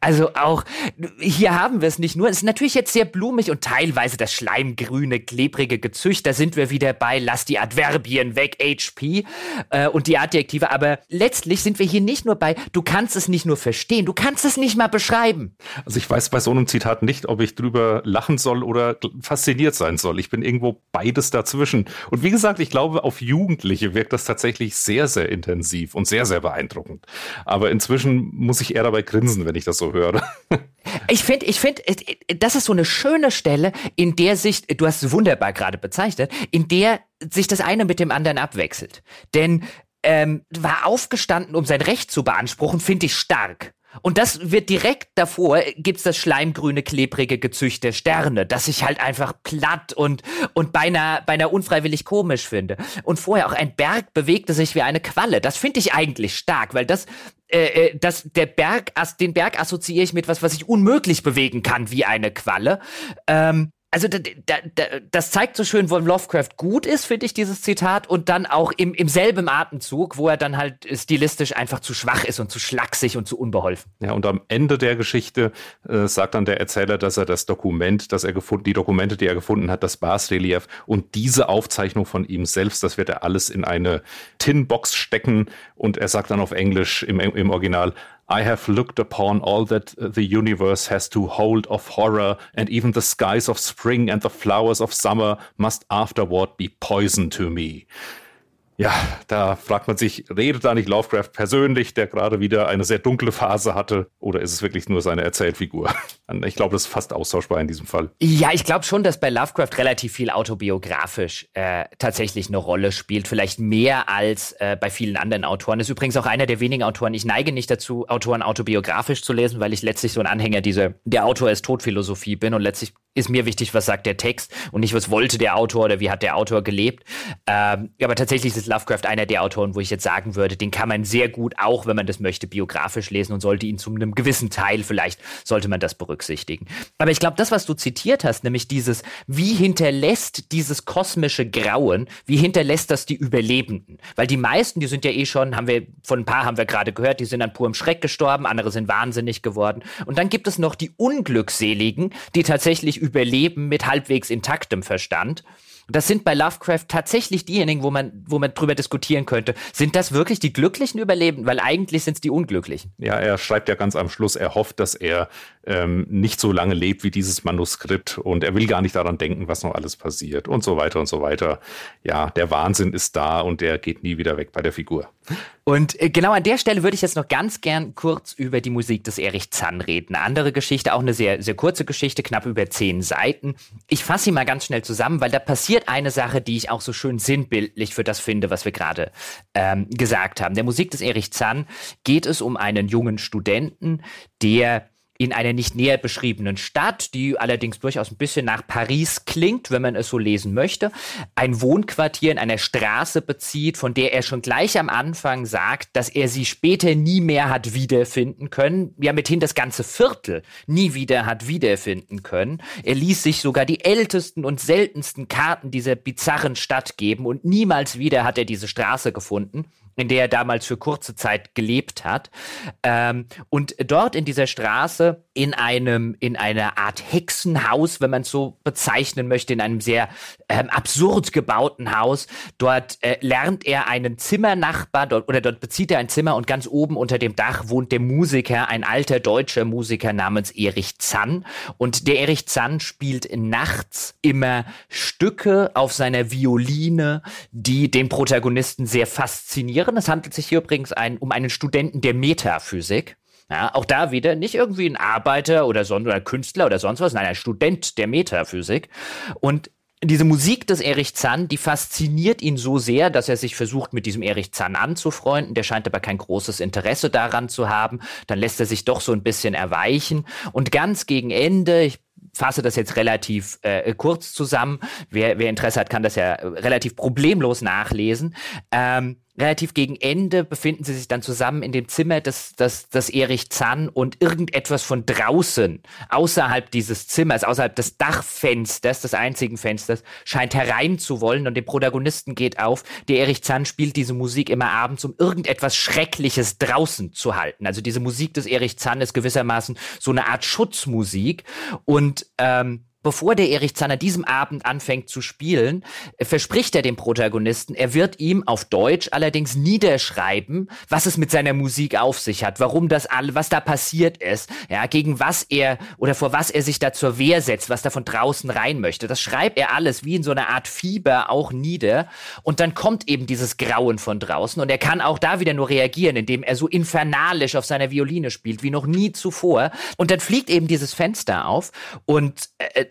Also auch, hier haben wir es nicht nur, es ist natürlich jetzt sehr blumig und teilweise das schleimgrüne, klebrige Gezücht, da sind wir wieder bei, lass die Adverbien weg, HP äh, und die Adjektive, aber letztlich sind wir hier nicht nur bei, du kannst es nicht nur verstehen, du kannst es nicht mal beschreiben. Also ich weiß bei so einem Zitat nicht, ob ich drüber lachen soll oder fasziniert sein soll. Ich bin irgendwo beides dazwischen. Und wie gesagt, ich glaube, auf Jugendliche wirkt das tatsächlich sehr, sehr intensiv und sehr, sehr beeindruckend. Aber inzwischen muss ich eher dabei grinsen, wenn ich das so höre. Ich finde, ich finde, das ist so eine schöne Stelle, in der sich, du hast es wunderbar gerade bezeichnet, in der sich das eine mit dem anderen abwechselt. Denn ähm, war aufgestanden, um sein Recht zu beanspruchen, finde ich stark. Und das wird direkt davor, gibt's das schleimgrüne, klebrige Gezücht der Sterne, das ich halt einfach platt und, und beinahe, beinahe unfreiwillig komisch finde. Und vorher auch ein Berg bewegte sich wie eine Qualle. Das finde ich eigentlich stark, weil das, äh, äh das, der Berg, den Berg assoziiere ich mit was, was ich unmöglich bewegen kann wie eine Qualle. Ähm, also da, da, da, das zeigt so schön, wo Lovecraft gut ist, finde ich, dieses Zitat. Und dann auch im, im selben Atemzug, wo er dann halt stilistisch einfach zu schwach ist und zu schlaksig und zu unbeholfen. Ja, und am Ende der Geschichte äh, sagt dann der Erzähler, dass er das Dokument, das er gefunden, die Dokumente, die er gefunden hat, das Basrelief und diese Aufzeichnung von ihm selbst, das wird er alles in eine Tinbox stecken. Und er sagt dann auf Englisch im, im Original, I have looked upon all that the universe has to hold of horror, and even the skies of spring and the flowers of summer must afterward be poison to me. Ja, da fragt man sich, redet da nicht Lovecraft persönlich, der gerade wieder eine sehr dunkle Phase hatte, oder ist es wirklich nur seine Erzählfigur? Ich glaube, das ist fast austauschbar in diesem Fall. Ja, ich glaube schon, dass bei Lovecraft relativ viel autobiografisch äh, tatsächlich eine Rolle spielt, vielleicht mehr als äh, bei vielen anderen Autoren. Ist übrigens auch einer der wenigen Autoren. Ich neige nicht dazu, Autoren autobiografisch zu lesen, weil ich letztlich so ein Anhänger dieser der Autor ist Todphilosophie bin und letztlich ist mir wichtig, was sagt der Text und nicht, was wollte der Autor oder wie hat der Autor gelebt. Ähm, aber tatsächlich ist Lovecraft einer der Autoren, wo ich jetzt sagen würde, den kann man sehr gut, auch wenn man das möchte, biografisch lesen und sollte ihn zu einem gewissen Teil vielleicht, sollte man das berücksichtigen. Aber ich glaube, das, was du zitiert hast, nämlich dieses, wie hinterlässt dieses kosmische Grauen, wie hinterlässt das die Überlebenden? Weil die meisten, die sind ja eh schon, haben wir, von ein paar haben wir gerade gehört, die sind an purem Schreck gestorben, andere sind wahnsinnig geworden. Und dann gibt es noch die Unglückseligen, die tatsächlich überleben mit halbwegs intaktem Verstand. Das sind bei Lovecraft tatsächlich diejenigen, wo man, wo man drüber diskutieren könnte. Sind das wirklich die glücklichen Überlebenden? Weil eigentlich sind es die Unglücklichen. Ja, er schreibt ja ganz am Schluss, er hofft, dass er ähm, nicht so lange lebt wie dieses Manuskript und er will gar nicht daran denken, was noch alles passiert und so weiter und so weiter. Ja, der Wahnsinn ist da und der geht nie wieder weg bei der Figur. Und äh, genau an der Stelle würde ich jetzt noch ganz gern kurz über die Musik des Erich Zann reden. Eine andere Geschichte, auch eine sehr, sehr kurze Geschichte, knapp über zehn Seiten. Ich fasse sie mal ganz schnell zusammen, weil da passiert eine Sache, die ich auch so schön sinnbildlich für das finde, was wir gerade ähm, gesagt haben. Der Musik des Erich Zann geht es um einen jungen Studenten, der in einer nicht näher beschriebenen Stadt, die allerdings durchaus ein bisschen nach Paris klingt, wenn man es so lesen möchte, ein Wohnquartier in einer Straße bezieht, von der er schon gleich am Anfang sagt, dass er sie später nie mehr hat wiederfinden können, ja mithin das ganze Viertel nie wieder hat wiederfinden können. Er ließ sich sogar die ältesten und seltensten Karten dieser bizarren Stadt geben und niemals wieder hat er diese Straße gefunden in der er damals für kurze Zeit gelebt hat. Ähm, und dort in dieser Straße, in einem, in einer Art Hexenhaus, wenn man es so bezeichnen möchte, in einem sehr ähm, absurd gebauten Haus, dort äh, lernt er einen Zimmernachbar, dort, oder dort bezieht er ein Zimmer und ganz oben unter dem Dach wohnt der Musiker, ein alter deutscher Musiker namens Erich Zann. Und der Erich Zann spielt nachts immer Stücke auf seiner Violine, die den Protagonisten sehr faszinieren studieren. Es handelt sich hier übrigens ein, um einen Studenten der Metaphysik. Ja, auch da wieder nicht irgendwie ein Arbeiter oder, son oder Künstler oder sonst was, nein, ein Student der Metaphysik. Und diese Musik des Erich Zann, die fasziniert ihn so sehr, dass er sich versucht, mit diesem Erich Zann anzufreunden. Der scheint aber kein großes Interesse daran zu haben. Dann lässt er sich doch so ein bisschen erweichen. Und ganz gegen Ende, ich fasse das jetzt relativ äh, kurz zusammen. Wer, wer Interesse hat, kann das ja relativ problemlos nachlesen. Ähm, relativ gegen Ende befinden sie sich dann zusammen in dem Zimmer des, des, des Erich Zann und irgendetwas von draußen, außerhalb dieses Zimmers, außerhalb des Dachfensters, des einzigen Fensters, scheint herein zu wollen und dem Protagonisten geht auf, der Erich Zann spielt diese Musik immer abends, um irgendetwas Schreckliches draußen zu halten. Also diese Musik des Erich Zann ist gewissermaßen so eine Art Schutzmusik und ähm, Bevor der Erich Zanner diesem Abend anfängt zu spielen, äh, verspricht er dem Protagonisten, er wird ihm auf Deutsch allerdings niederschreiben, was es mit seiner Musik auf sich hat, warum das all, was da passiert ist, ja, gegen was er oder vor was er sich da zur Wehr setzt, was da von draußen rein möchte. Das schreibt er alles wie in so einer Art Fieber auch nieder. Und dann kommt eben dieses Grauen von draußen. Und er kann auch da wieder nur reagieren, indem er so infernalisch auf seiner Violine spielt, wie noch nie zuvor. Und dann fliegt eben dieses Fenster auf. Und äh,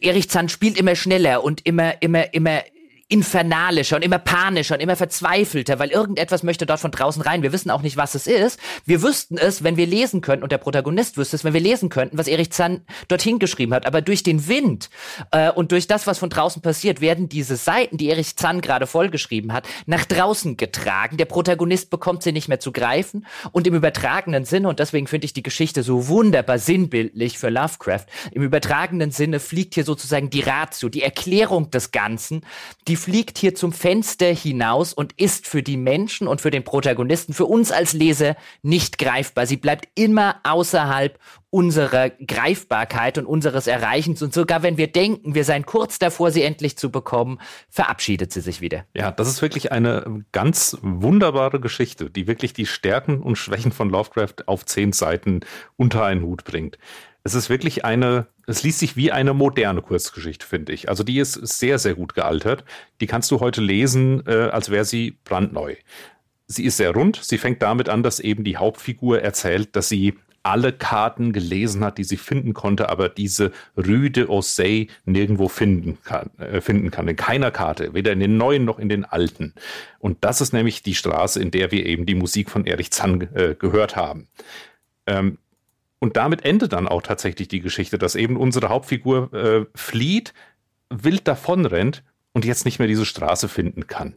Erich Zahn spielt immer schneller und immer, immer, immer infernalischer und immer panischer und immer verzweifelter, weil irgendetwas möchte dort von draußen rein. Wir wissen auch nicht, was es ist. Wir wüssten es, wenn wir lesen könnten, und der Protagonist wüsste es, wenn wir lesen könnten, was Erich Zahn dorthin geschrieben hat. Aber durch den Wind äh, und durch das, was von draußen passiert, werden diese Seiten, die Erich Zahn gerade vollgeschrieben hat, nach draußen getragen. Der Protagonist bekommt sie nicht mehr zu greifen. Und im übertragenen Sinne, und deswegen finde ich die Geschichte so wunderbar sinnbildlich für Lovecraft, im übertragenen Sinne fliegt hier sozusagen die Ratio, die Erklärung des Ganzen, die fliegt hier zum Fenster hinaus und ist für die Menschen und für den Protagonisten, für uns als Leser nicht greifbar. Sie bleibt immer außerhalb unserer Greifbarkeit und unseres Erreichens. Und sogar wenn wir denken, wir seien kurz davor, sie endlich zu bekommen, verabschiedet sie sich wieder. Ja, das ist wirklich eine ganz wunderbare Geschichte, die wirklich die Stärken und Schwächen von Lovecraft auf zehn Seiten unter einen Hut bringt. Es ist wirklich eine, es liest sich wie eine moderne Kurzgeschichte, finde ich. Also die ist sehr, sehr gut gealtert. Die kannst du heute lesen, äh, als wäre sie brandneu. Sie ist sehr rund. Sie fängt damit an, dass eben die Hauptfigur erzählt, dass sie alle Karten gelesen hat, die sie finden konnte, aber diese Rüde Osei nirgendwo finden kann, äh, finden kann. In keiner Karte, weder in den neuen noch in den alten. Und das ist nämlich die Straße, in der wir eben die Musik von Erich Zann äh, gehört haben. Ähm, und damit endet dann auch tatsächlich die Geschichte, dass eben unsere Hauptfigur äh, flieht, wild davonrennt und jetzt nicht mehr diese Straße finden kann.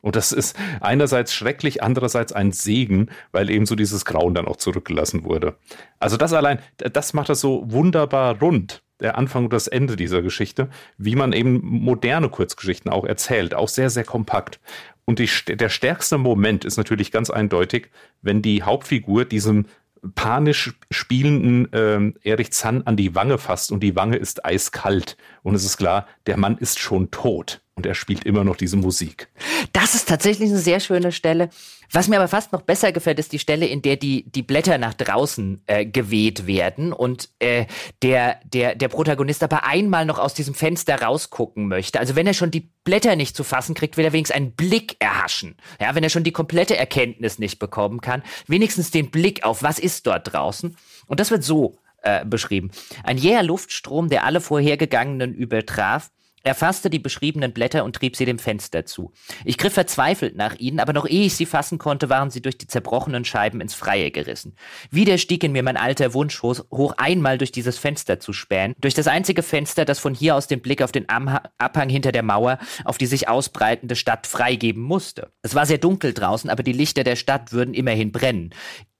Und das ist einerseits schrecklich, andererseits ein Segen, weil eben so dieses Grauen dann auch zurückgelassen wurde. Also das allein, das macht das so wunderbar rund, der Anfang und das Ende dieser Geschichte, wie man eben moderne Kurzgeschichten auch erzählt, auch sehr, sehr kompakt. Und die, der stärkste Moment ist natürlich ganz eindeutig, wenn die Hauptfigur diesem panisch spielenden ähm, Erich Zann an die Wange fasst und die Wange ist eiskalt. Und es ist klar, der Mann ist schon tot und er spielt immer noch diese Musik. Das ist tatsächlich eine sehr schöne Stelle. Was mir aber fast noch besser gefällt, ist die Stelle, in der die, die Blätter nach draußen äh, geweht werden und äh, der, der, der Protagonist aber einmal noch aus diesem Fenster rausgucken möchte. Also wenn er schon die Blätter nicht zu fassen kriegt, will er wenigstens einen Blick erhaschen. Ja, wenn er schon die komplette Erkenntnis nicht bekommen kann, wenigstens den Blick auf, was ist dort draußen. Und das wird so äh, beschrieben. Ein jäher Luftstrom, der alle vorhergegangenen übertraf, er fasste die beschriebenen Blätter und trieb sie dem Fenster zu. Ich griff verzweifelt nach ihnen, aber noch ehe ich sie fassen konnte, waren sie durch die zerbrochenen Scheiben ins Freie gerissen. Wieder stieg in mir mein alter Wunsch hoch, einmal durch dieses Fenster zu spähen, durch das einzige Fenster, das von hier aus den Blick auf den Abhang hinter der Mauer, auf die sich ausbreitende Stadt freigeben musste. Es war sehr dunkel draußen, aber die Lichter der Stadt würden immerhin brennen.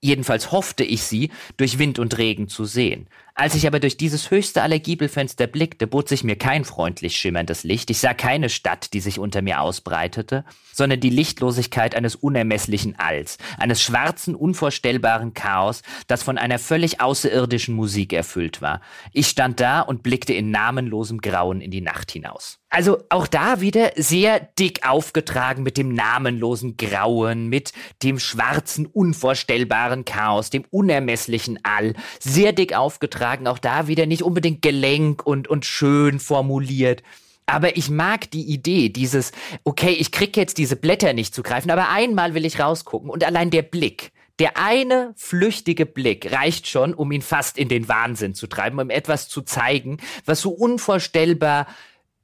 Jedenfalls hoffte ich sie durch Wind und Regen zu sehen. Als ich aber durch dieses höchste aller Giebelfenster blickte, bot sich mir kein freundlich schimmerndes Licht. Ich sah keine Stadt, die sich unter mir ausbreitete, sondern die Lichtlosigkeit eines unermesslichen Alls, eines schwarzen, unvorstellbaren Chaos, das von einer völlig außerirdischen Musik erfüllt war. Ich stand da und blickte in namenlosem Grauen in die Nacht hinaus. Also auch da wieder sehr dick aufgetragen mit dem namenlosen Grauen, mit dem schwarzen, unvorstellbaren Chaos, dem unermesslichen All. Sehr dick aufgetragen, auch da wieder nicht unbedingt gelenk und, und schön formuliert. Aber ich mag die Idee, dieses, okay, ich krieg jetzt diese Blätter nicht zu greifen, aber einmal will ich rausgucken und allein der Blick, der eine flüchtige Blick reicht schon, um ihn fast in den Wahnsinn zu treiben, um etwas zu zeigen, was so unvorstellbar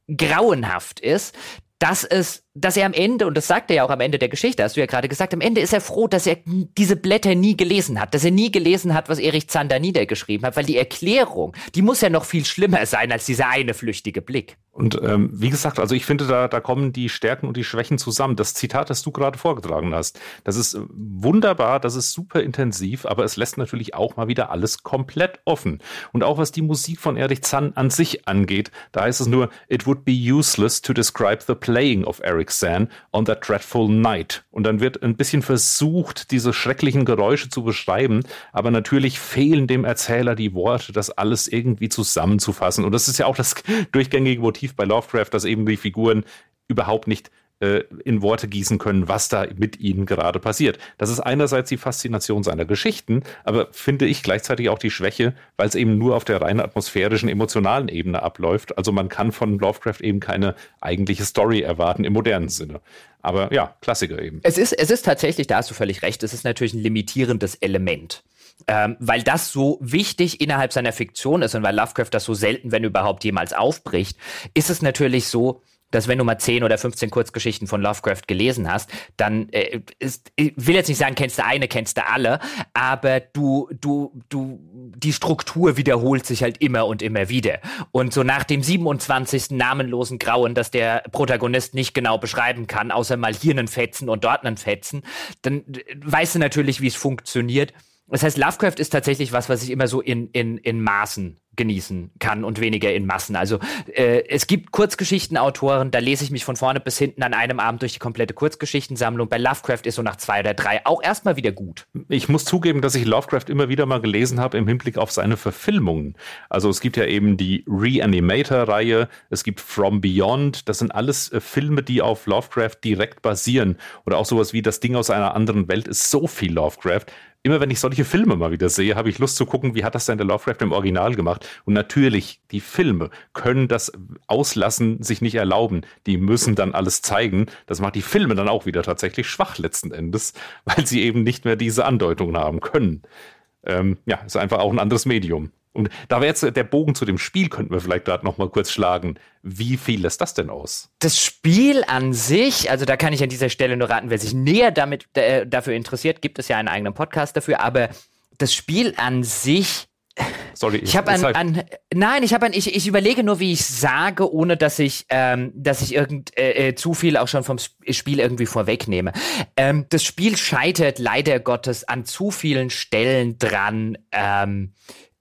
grauenhaft ist, dass es, dass er am Ende, und das sagt er ja auch am Ende der Geschichte, hast du ja gerade gesagt, am Ende ist er froh, dass er diese Blätter nie gelesen hat, dass er nie gelesen hat, was Erich Zander niedergeschrieben hat, weil die Erklärung, die muss ja noch viel schlimmer sein als dieser eine flüchtige Blick. Und ähm, wie gesagt, also ich finde, da, da kommen die Stärken und die Schwächen zusammen. Das Zitat, das du gerade vorgetragen hast, das ist äh, wunderbar, das ist super intensiv, aber es lässt natürlich auch mal wieder alles komplett offen. Und auch was die Musik von Erich Zann an sich angeht, da heißt es nur, it would be useless to describe the playing of Eric Zahn on that dreadful night. Und dann wird ein bisschen versucht, diese schrecklichen Geräusche zu beschreiben, aber natürlich fehlen dem Erzähler die Worte, das alles irgendwie zusammenzufassen. Und das ist ja auch das durchgängige Motiv Motiv bei Lovecraft, dass eben die Figuren überhaupt nicht äh, in Worte gießen können, was da mit ihnen gerade passiert. Das ist einerseits die Faszination seiner Geschichten, aber finde ich gleichzeitig auch die Schwäche, weil es eben nur auf der rein atmosphärischen, emotionalen Ebene abläuft. Also man kann von Lovecraft eben keine eigentliche Story erwarten im modernen Sinne. Aber ja, Klassiker eben. Es ist, es ist tatsächlich, da hast du völlig recht, es ist natürlich ein limitierendes Element. Ähm, weil das so wichtig innerhalb seiner Fiktion ist und weil Lovecraft das so selten, wenn überhaupt jemals aufbricht, ist es natürlich so, dass wenn du mal 10 oder 15 Kurzgeschichten von Lovecraft gelesen hast, dann äh, ist, ich will jetzt nicht sagen, kennst du eine, kennst du alle, aber du, du, du, die Struktur wiederholt sich halt immer und immer wieder. Und so nach dem 27. namenlosen Grauen, dass der Protagonist nicht genau beschreiben kann, außer mal hier einen Fetzen und dort einen Fetzen, dann äh, weißt du natürlich, wie es funktioniert. Das heißt, Lovecraft ist tatsächlich was, was ich immer so in, in, in Maßen genießen kann und weniger in Massen. Also äh, es gibt Kurzgeschichtenautoren, da lese ich mich von vorne bis hinten an einem Abend durch die komplette Kurzgeschichtensammlung. Bei Lovecraft ist so nach zwei oder drei auch erstmal wieder gut. Ich muss zugeben, dass ich Lovecraft immer wieder mal gelesen habe im Hinblick auf seine Verfilmungen. Also es gibt ja eben die Reanimator-Reihe, es gibt From Beyond, das sind alles äh, Filme, die auf Lovecraft direkt basieren. Oder auch sowas wie Das Ding aus einer anderen Welt ist so viel Lovecraft immer wenn ich solche Filme mal wieder sehe, habe ich Lust zu gucken, wie hat das denn der Lovecraft im Original gemacht. Und natürlich, die Filme können das auslassen, sich nicht erlauben. Die müssen dann alles zeigen. Das macht die Filme dann auch wieder tatsächlich schwach letzten Endes, weil sie eben nicht mehr diese Andeutungen haben können. Ähm, ja, ist einfach auch ein anderes Medium. Und da wäre jetzt der Bogen zu dem Spiel, könnten wir vielleicht gerade noch mal kurz schlagen. Wie viel lässt das denn aus? Das Spiel an sich, also da kann ich an dieser Stelle nur raten, wer sich näher damit äh, dafür interessiert, gibt es ja einen eigenen Podcast dafür, aber das Spiel an sich Sorry, ich, ich habe an, an, nein, ich habe an, ich, ich überlege nur, wie ich sage, ohne dass ich, ähm, dass ich irgend äh, äh zu viel auch schon vom Spiel irgendwie vorwegnehme. Ähm, das Spiel scheitert leider Gottes an zu vielen Stellen dran. Ähm,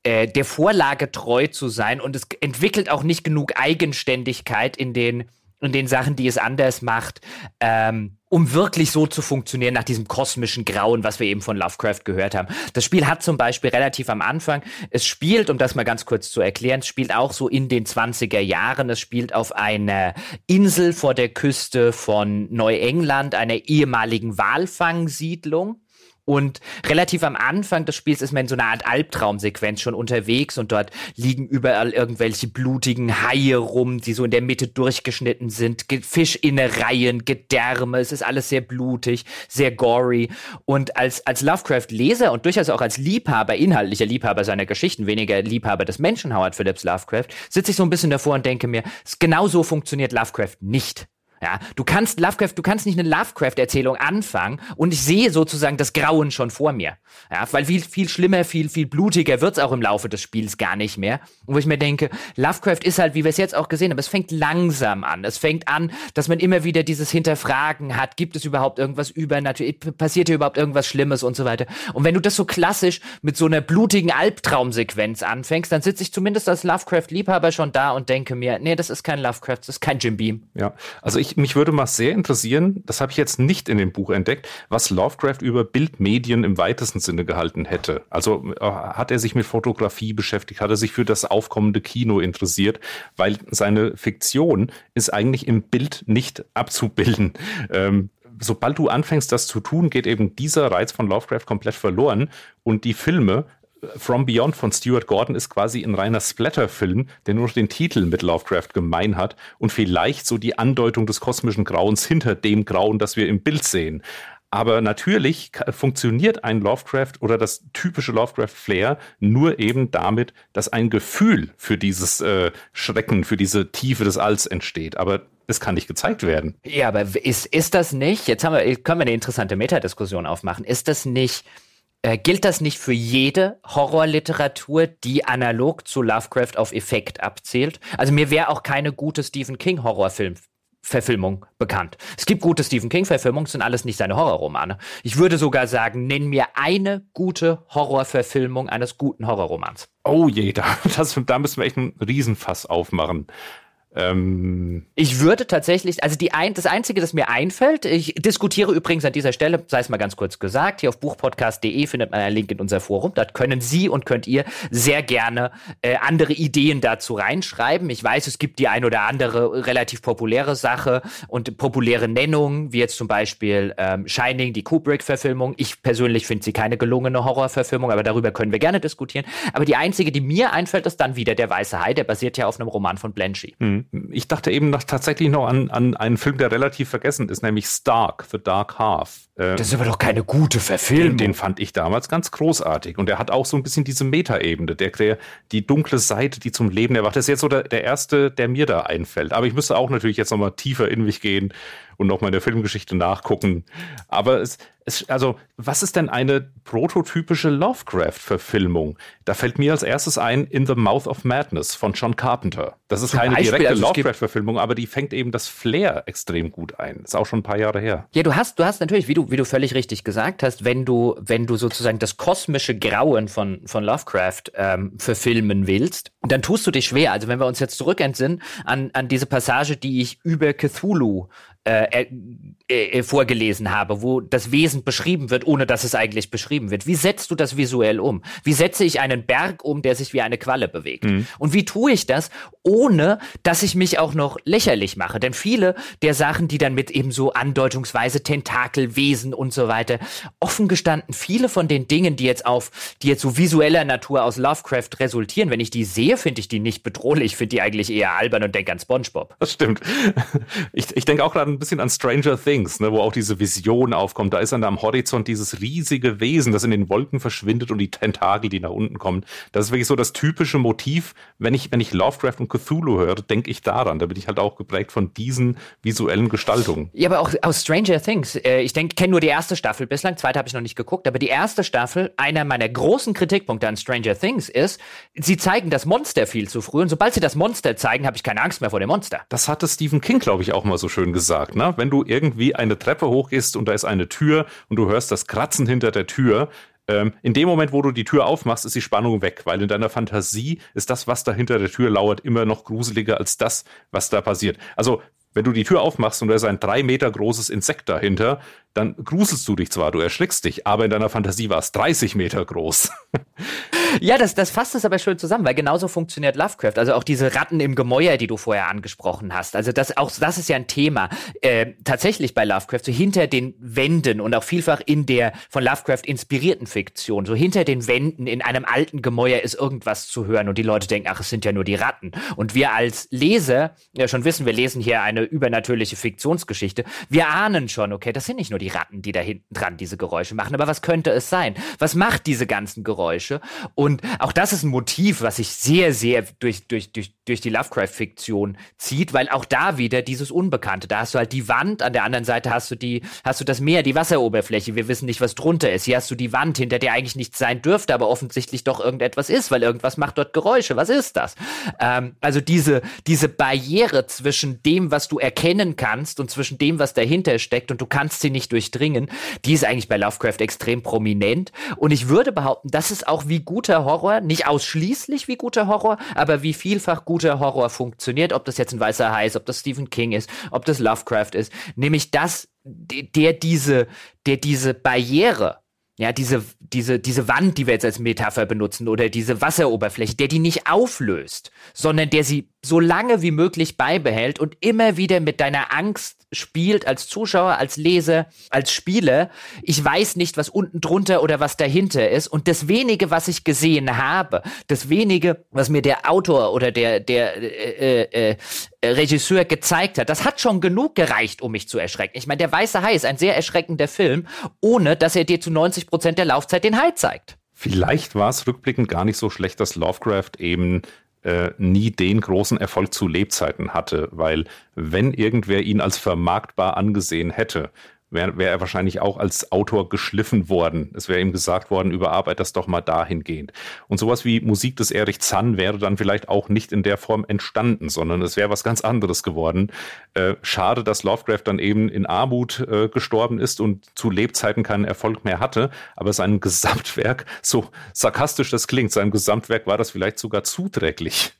äh, der Vorlage treu zu sein und es entwickelt auch nicht genug Eigenständigkeit in den in den Sachen, die es anders macht, ähm, um wirklich so zu funktionieren nach diesem kosmischen Grauen, was wir eben von Lovecraft gehört haben. Das Spiel hat zum Beispiel relativ am Anfang, es spielt, um das mal ganz kurz zu erklären, es spielt auch so in den 20er Jahren, es spielt auf einer Insel vor der Küste von Neuengland, einer ehemaligen Walfangsiedlung. Und relativ am Anfang des Spiels ist man in so einer Art Albtraumsequenz schon unterwegs und dort liegen überall irgendwelche blutigen Haie rum, die so in der Mitte durchgeschnitten sind, Fischinnereien, Gedärme, es ist alles sehr blutig, sehr gory. Und als, als Lovecraft-Leser und durchaus auch als Liebhaber, inhaltlicher Liebhaber seiner Geschichten, weniger Liebhaber des Menschen Howard Phillips Lovecraft, sitze ich so ein bisschen davor und denke mir, genau so funktioniert Lovecraft nicht. Ja, du kannst Lovecraft, du kannst nicht eine Lovecraft-Erzählung anfangen und ich sehe sozusagen das Grauen schon vor mir. Ja, weil viel, viel schlimmer, viel, viel blutiger wird's auch im Laufe des Spiels gar nicht mehr. Und wo ich mir denke, Lovecraft ist halt, wie wir es jetzt auch gesehen haben, es fängt langsam an. Es fängt an, dass man immer wieder dieses Hinterfragen hat. Gibt es überhaupt irgendwas übernatürlich? Passiert hier überhaupt irgendwas Schlimmes und so weiter? Und wenn du das so klassisch mit so einer blutigen Albtraumsequenz anfängst, dann sitze ich zumindest als Lovecraft-Liebhaber schon da und denke mir, nee, das ist kein Lovecraft, das ist kein Jim Beam. Ja, also ich ich, mich würde mal sehr interessieren, das habe ich jetzt nicht in dem Buch entdeckt, was Lovecraft über Bildmedien im weitesten Sinne gehalten hätte. Also äh, hat er sich mit Fotografie beschäftigt, hat er sich für das aufkommende Kino interessiert, weil seine Fiktion ist eigentlich im Bild nicht abzubilden. Ähm, sobald du anfängst, das zu tun, geht eben dieser Reiz von Lovecraft komplett verloren und die Filme From Beyond von Stuart Gordon ist quasi ein reiner Splatter-Film, der nur den Titel mit Lovecraft gemein hat und vielleicht so die Andeutung des kosmischen Grauens hinter dem Grauen, das wir im Bild sehen. Aber natürlich funktioniert ein Lovecraft oder das typische Lovecraft-Flair nur eben damit, dass ein Gefühl für dieses äh, Schrecken, für diese Tiefe des Alls entsteht. Aber es kann nicht gezeigt werden. Ja, aber ist, ist das nicht, jetzt haben wir, können wir eine interessante Metadiskussion aufmachen, ist das nicht, äh, gilt das nicht für jede Horrorliteratur, die analog zu Lovecraft auf Effekt abzielt? Also mir wäre auch keine gute Stephen King Horrorfilm Verfilmung bekannt. Es gibt gute Stephen King-Verfilmungen, sind alles nicht seine Horrorromane. Ich würde sogar sagen, nenn mir eine gute Horrorverfilmung eines guten Horrorromans. Oh je, da, das, da müssen wir echt einen Riesenfass aufmachen. Ähm ich würde tatsächlich, also die ein, das Einzige, das mir einfällt, ich diskutiere übrigens an dieser Stelle, sei es mal ganz kurz gesagt, hier auf buchpodcast.de findet man einen Link in unser Forum. Dort können Sie und könnt ihr sehr gerne äh, andere Ideen dazu reinschreiben. Ich weiß, es gibt die ein oder andere relativ populäre Sache und populäre Nennungen, wie jetzt zum Beispiel ähm, Shining, die Kubrick-Verfilmung. Ich persönlich finde sie keine gelungene Horrorverfilmung, aber darüber können wir gerne diskutieren. Aber die einzige, die mir einfällt, ist dann wieder Der Weiße Hai, der basiert ja auf einem Roman von Blanchie. Ich dachte eben noch tatsächlich noch an, an einen Film, der relativ vergessen ist, nämlich Stark, The Dark Half. Äh, das ist aber doch keine gute Verfilmung. Den, den, fand ich damals ganz großartig. Und er hat auch so ein bisschen diese Metaebene, der, der die dunkle Seite, die zum Leben erwacht. Das ist jetzt so der, der erste, der mir da einfällt. Aber ich müsste auch natürlich jetzt nochmal tiefer in mich gehen und nochmal in der Filmgeschichte nachgucken. Aber es, es, also, was ist denn eine prototypische Lovecraft-Verfilmung? Da fällt mir als erstes ein In the Mouth of Madness von John Carpenter. Das ist Zum keine Beispiel, direkte also Lovecraft-Verfilmung, aber die fängt eben das Flair extrem gut ein. Ist auch schon ein paar Jahre her. Ja, du hast, du hast natürlich, wie du, wie du völlig richtig gesagt hast, wenn du, wenn du sozusagen das kosmische Grauen von, von Lovecraft ähm, verfilmen willst, dann tust du dich schwer. Also wenn wir uns jetzt zurückentsinnen an, an diese Passage, die ich über Cthulhu äh, äh, vorgelesen habe, wo das Wesen beschrieben wird, ohne dass es eigentlich beschrieben wird. Wie setzt du das visuell um? Wie setze ich einen Berg um, der sich wie eine Qualle bewegt? Mhm. Und wie tue ich das, ohne dass ich mich auch noch lächerlich mache? Denn viele der Sachen, die dann mit eben so andeutungsweise Tentakelwesen und so weiter, offen gestanden, viele von den Dingen, die jetzt auf, die jetzt so visueller Natur aus Lovecraft resultieren, wenn ich die sehe, finde ich die nicht bedrohlich, finde die eigentlich eher albern und denke an SpongeBob. Das stimmt. Ich, ich denke auch gerade ein bisschen an Stranger Things, ne, wo auch diese Vision aufkommt. Da ist dann am Horizont dieses riesige Wesen, das in den Wolken verschwindet und die Tentakel, die nach unten kommen. Das ist wirklich so das typische Motiv. Wenn ich, wenn ich Lovecraft und Cthulhu höre, denke ich daran. Da bin ich halt auch geprägt von diesen visuellen Gestaltungen. Ja, aber auch aus Stranger Things. Äh, ich denke, kenne nur die erste Staffel bislang. Zweite habe ich noch nicht geguckt. Aber die erste Staffel, einer meiner großen Kritikpunkte an Stranger Things ist, sie zeigen das Monster viel zu früh. Und sobald sie das Monster zeigen, habe ich keine Angst mehr vor dem Monster. Das hatte Stephen King, glaube ich, auch mal so schön gesagt gesagt, ne? Wenn du irgendwie eine Treppe hochgehst und da ist eine Tür und du hörst das Kratzen hinter der Tür, ähm, in dem Moment, wo du die Tür aufmachst, ist die Spannung weg, weil in deiner Fantasie ist das, was da hinter der Tür lauert, immer noch gruseliger als das, was da passiert. Also wenn du die Tür aufmachst und da ist ein drei Meter großes Insekt dahinter, dann gruselst du dich zwar, du erschrickst dich, aber in deiner Fantasie war es 30 Meter groß. Ja, das, das fasst es aber schön zusammen, weil genauso funktioniert Lovecraft. Also auch diese Ratten im Gemäuer, die du vorher angesprochen hast. Also das auch das ist ja ein Thema äh, tatsächlich bei Lovecraft. So hinter den Wänden und auch vielfach in der von Lovecraft inspirierten Fiktion. So hinter den Wänden in einem alten Gemäuer ist irgendwas zu hören und die Leute denken, ach, es sind ja nur die Ratten. Und wir als Leser ja schon wissen, wir lesen hier eine übernatürliche Fiktionsgeschichte. Wir ahnen schon, okay, das sind nicht nur die Ratten, die da hinten dran diese Geräusche machen, aber was könnte es sein? Was macht diese ganzen Geräusche? Und auch das ist ein Motiv, was sich sehr, sehr durch, durch, durch, durch die Lovecraft-Fiktion zieht, weil auch da wieder dieses Unbekannte. Da hast du halt die Wand, an der anderen Seite hast du die, hast du das Meer, die Wasseroberfläche. Wir wissen nicht, was drunter ist. Hier hast du die Wand, hinter der eigentlich nichts sein dürfte, aber offensichtlich doch irgendetwas ist, weil irgendwas macht dort Geräusche. Was ist das? Ähm, also diese, diese Barriere zwischen dem, was du erkennen kannst und zwischen dem, was dahinter steckt und du kannst sie nicht durchdringen, die ist eigentlich bei Lovecraft extrem prominent. Und ich würde behaupten, das ist auch wie gut guter Horror, nicht ausschließlich wie guter Horror, aber wie vielfach guter Horror funktioniert, ob das jetzt ein weißer Hai ist, ob das Stephen King ist, ob das Lovecraft ist, nämlich das, der diese, der diese Barriere ja, diese, diese, diese Wand, die wir jetzt als Metapher benutzen, oder diese Wasseroberfläche, der die nicht auflöst, sondern der sie so lange wie möglich beibehält und immer wieder mit deiner Angst spielt als Zuschauer, als Leser, als Spieler. Ich weiß nicht, was unten drunter oder was dahinter ist. Und das wenige, was ich gesehen habe, das wenige, was mir der Autor oder der, der äh, äh, äh, Regisseur gezeigt hat, das hat schon genug gereicht, um mich zu erschrecken. Ich meine, der Weiße Hai ist ein sehr erschreckender Film, ohne dass er dir zu 90 Prozent der Laufzeit den Hai zeigt. Vielleicht war es rückblickend gar nicht so schlecht, dass Lovecraft eben äh, nie den großen Erfolg zu Lebzeiten hatte, weil wenn irgendwer ihn als vermarktbar angesehen hätte, wäre wär er wahrscheinlich auch als Autor geschliffen worden. Es wäre ihm gesagt worden, überarbeit das doch mal dahingehend. Und sowas wie Musik des Erich Zann wäre dann vielleicht auch nicht in der Form entstanden, sondern es wäre was ganz anderes geworden. Äh, schade, dass Lovecraft dann eben in Armut äh, gestorben ist und zu Lebzeiten keinen Erfolg mehr hatte, aber sein Gesamtwerk, so sarkastisch das klingt, sein Gesamtwerk war das vielleicht sogar zuträglich.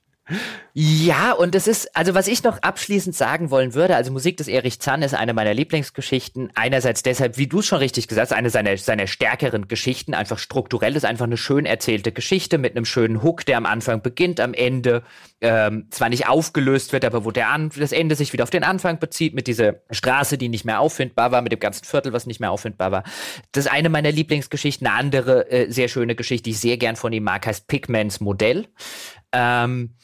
Ja, und es ist, also was ich noch abschließend sagen wollen würde, also Musik des Erich Zahn ist eine meiner Lieblingsgeschichten. Einerseits deshalb, wie du es schon richtig gesagt hast, eine seiner, seiner stärkeren Geschichten, einfach strukturell ist einfach eine schön erzählte Geschichte mit einem schönen Hook, der am Anfang beginnt, am Ende ähm, zwar nicht aufgelöst wird, aber wo der An das Ende sich wieder auf den Anfang bezieht, mit dieser Straße, die nicht mehr auffindbar war, mit dem ganzen Viertel, was nicht mehr auffindbar war. Das ist eine meiner Lieblingsgeschichten. Eine andere äh, sehr schöne Geschichte, die ich sehr gern von ihm mag, heißt Pigmans Modell. Ähm,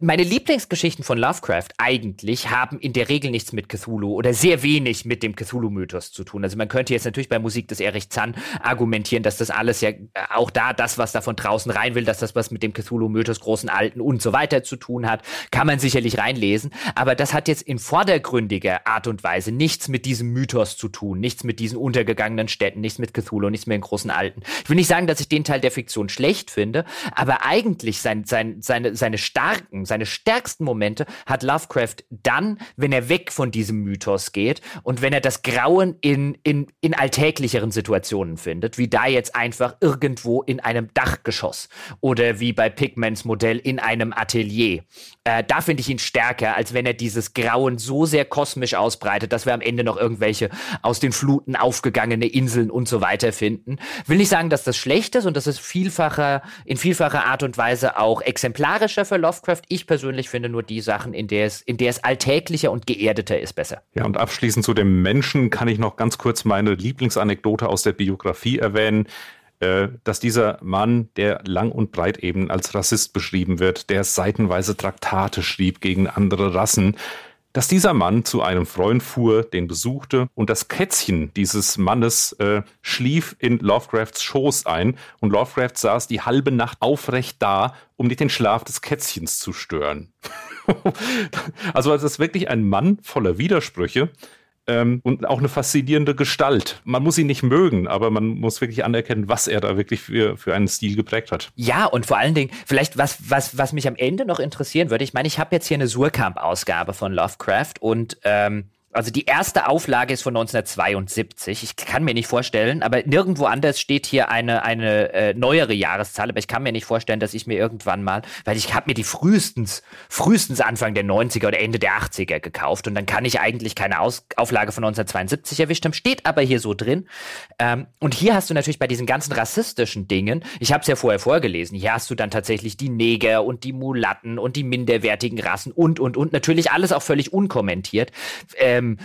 meine Lieblingsgeschichten von Lovecraft eigentlich haben in der Regel nichts mit Cthulhu oder sehr wenig mit dem Cthulhu-Mythos zu tun. Also man könnte jetzt natürlich bei Musik des Erich Zahn argumentieren, dass das alles ja äh, auch da, das, was da von draußen rein will, dass das was mit dem Cthulhu-Mythos, großen Alten und so weiter zu tun hat, kann man sicherlich reinlesen. Aber das hat jetzt in vordergründiger Art und Weise nichts mit diesem Mythos zu tun, nichts mit diesen untergegangenen Städten, nichts mit Cthulhu, nichts mit den großen Alten. Ich will nicht sagen, dass ich den Teil der Fiktion schlecht finde, aber eigentlich sein, sein, seine, seine starke Stärken, seine stärksten Momente hat Lovecraft dann, wenn er weg von diesem Mythos geht und wenn er das Grauen in, in, in alltäglicheren Situationen findet, wie da jetzt einfach irgendwo in einem Dachgeschoss oder wie bei Pigments Modell in einem Atelier. Äh, da finde ich ihn stärker, als wenn er dieses Grauen so sehr kosmisch ausbreitet, dass wir am Ende noch irgendwelche aus den Fluten aufgegangene Inseln und so weiter finden. Will nicht sagen, dass das schlecht ist und das ist vielfacher, in vielfacher Art und Weise auch exemplarischer für Lovecraft. Ich persönlich finde nur die Sachen, in der es, in der es alltäglicher und geerdeter ist, besser. Ja, und abschließend zu dem Menschen kann ich noch ganz kurz meine Lieblingsanekdote aus der Biografie erwähnen äh, dass dieser Mann, der lang und breit eben als Rassist beschrieben wird, der seitenweise Traktate schrieb gegen andere Rassen, dass dieser Mann zu einem Freund fuhr, den besuchte und das Kätzchen dieses Mannes äh, schlief in Lovecrafts Schoß ein und Lovecraft saß die halbe Nacht aufrecht da, um nicht den Schlaf des Kätzchens zu stören. also es ist wirklich ein Mann voller Widersprüche, ähm, und auch eine faszinierende Gestalt. Man muss ihn nicht mögen, aber man muss wirklich anerkennen, was er da wirklich für, für einen Stil geprägt hat. Ja, und vor allen Dingen, vielleicht was, was, was mich am Ende noch interessieren würde, ich meine, ich habe jetzt hier eine Surkamp-Ausgabe von Lovecraft und ähm, also die erste Auflage ist von 1972. Ich kann mir nicht vorstellen, aber nirgendwo anders steht hier eine, eine äh, neuere Jahreszahl, aber ich kann mir nicht vorstellen, dass ich mir irgendwann mal, weil ich habe mir die frühestens, frühestens Anfang der 90er oder Ende der 80er gekauft und dann kann ich eigentlich keine Aus Auflage von 1972 erwischt haben, steht aber hier so drin. Ähm, und hier hast du natürlich bei diesen ganzen rassistischen Dingen, ich habe es ja vorher vorgelesen, hier hast du dann tatsächlich die Neger und die Mulatten und die minderwertigen Rassen und, und, und, natürlich alles auch völlig unkommentiert. Äh, ähm,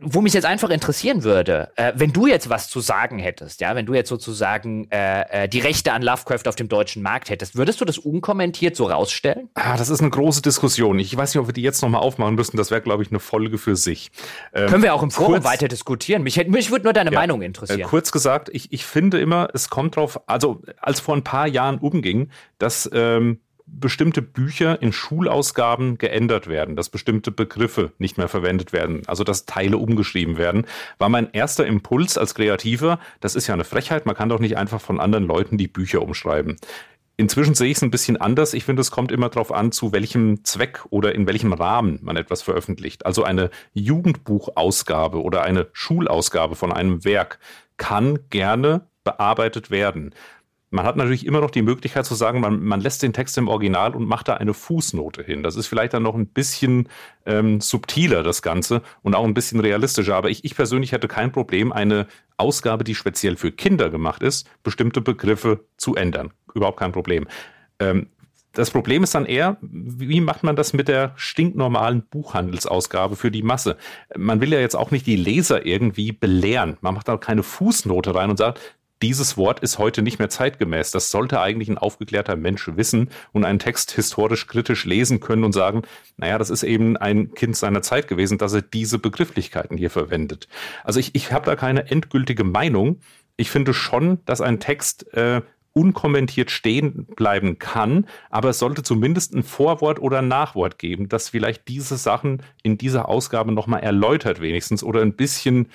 wo mich jetzt einfach interessieren würde, äh, wenn du jetzt was zu sagen hättest, ja, wenn du jetzt sozusagen äh, äh, die Rechte an Lovecraft auf dem deutschen Markt hättest, würdest du das unkommentiert so rausstellen? Ah, das ist eine große Diskussion. Ich weiß nicht, ob wir die jetzt nochmal aufmachen müssen. Das wäre, glaube ich, eine Folge für sich. Ähm, Können wir auch im Forum kurz, weiter diskutieren. Mich, mich würde nur deine ja, Meinung interessieren. Äh, kurz gesagt, ich, ich finde immer, es kommt drauf, also als vor ein paar Jahren umging, dass ähm, bestimmte Bücher in Schulausgaben geändert werden, dass bestimmte Begriffe nicht mehr verwendet werden, also dass Teile umgeschrieben werden, war mein erster Impuls als Kreativer, das ist ja eine Frechheit, man kann doch nicht einfach von anderen Leuten die Bücher umschreiben. Inzwischen sehe ich es ein bisschen anders. Ich finde, es kommt immer darauf an, zu welchem Zweck oder in welchem Rahmen man etwas veröffentlicht. Also eine Jugendbuchausgabe oder eine Schulausgabe von einem Werk kann gerne bearbeitet werden. Man hat natürlich immer noch die Möglichkeit zu sagen, man, man lässt den Text im Original und macht da eine Fußnote hin. Das ist vielleicht dann noch ein bisschen ähm, subtiler, das Ganze, und auch ein bisschen realistischer. Aber ich, ich persönlich hätte kein Problem, eine Ausgabe, die speziell für Kinder gemacht ist, bestimmte Begriffe zu ändern. Überhaupt kein Problem. Ähm, das Problem ist dann eher, wie macht man das mit der stinknormalen Buchhandelsausgabe für die Masse? Man will ja jetzt auch nicht die Leser irgendwie belehren. Man macht da keine Fußnote rein und sagt, dieses Wort ist heute nicht mehr zeitgemäß. Das sollte eigentlich ein aufgeklärter Mensch wissen und einen Text historisch kritisch lesen können und sagen, naja, das ist eben ein Kind seiner Zeit gewesen, dass er diese Begrifflichkeiten hier verwendet. Also ich, ich habe da keine endgültige Meinung. Ich finde schon, dass ein Text äh, unkommentiert stehen bleiben kann, aber es sollte zumindest ein Vorwort oder ein Nachwort geben, das vielleicht diese Sachen in dieser Ausgabe nochmal erläutert wenigstens oder ein bisschen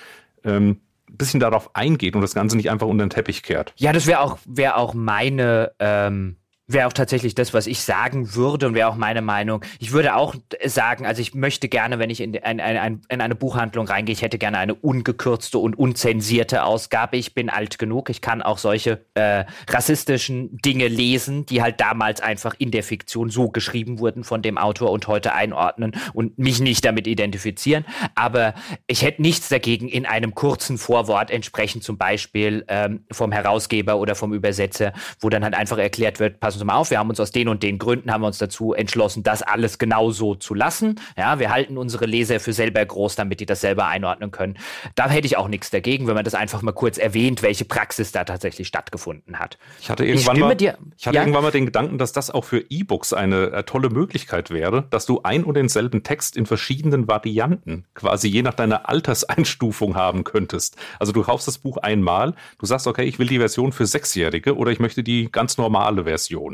ähm, bisschen darauf eingeht und das Ganze nicht einfach unter den Teppich kehrt. Ja, das wäre auch, wär auch meine ähm, wäre auch tatsächlich das, was ich sagen würde und wäre auch meine Meinung. Ich würde auch sagen, also ich möchte gerne, wenn ich in, ein, ein, in eine Buchhandlung reingehe, ich hätte gerne eine ungekürzte und unzensierte Ausgabe. Ich bin alt genug, ich kann auch solche äh, rassistischen Dinge lesen, die halt damals einfach in der Fiktion so geschrieben wurden von dem Autor und heute einordnen und mich nicht damit identifizieren. Aber ich hätte nichts dagegen, in einem kurzen Vorwort entsprechend zum Beispiel ähm, vom Herausgeber oder vom Übersetzer, wo dann halt einfach erklärt wird, pass Sie mal auf, wir haben uns aus den und den Gründen haben wir uns dazu entschlossen, das alles genau so zu lassen. Ja, wir halten unsere Leser für selber groß, damit die das selber einordnen können. Da hätte ich auch nichts dagegen, wenn man das einfach mal kurz erwähnt, welche Praxis da tatsächlich stattgefunden hat. Ich hatte irgendwann, ich mal, dir, ich hatte ja? irgendwann mal den Gedanken, dass das auch für E-Books eine äh, tolle Möglichkeit wäre, dass du ein und denselben Text in verschiedenen Varianten quasi je nach deiner Alterseinstufung haben könntest. Also du kaufst das Buch einmal, du sagst, okay, ich will die Version für Sechsjährige oder ich möchte die ganz normale Version.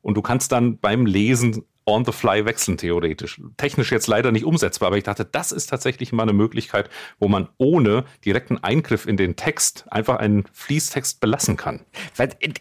Und du kannst dann beim Lesen on the fly wechseln, theoretisch. Technisch jetzt leider nicht umsetzbar, aber ich dachte, das ist tatsächlich mal eine Möglichkeit, wo man ohne direkten Eingriff in den Text einfach einen Fließtext belassen kann.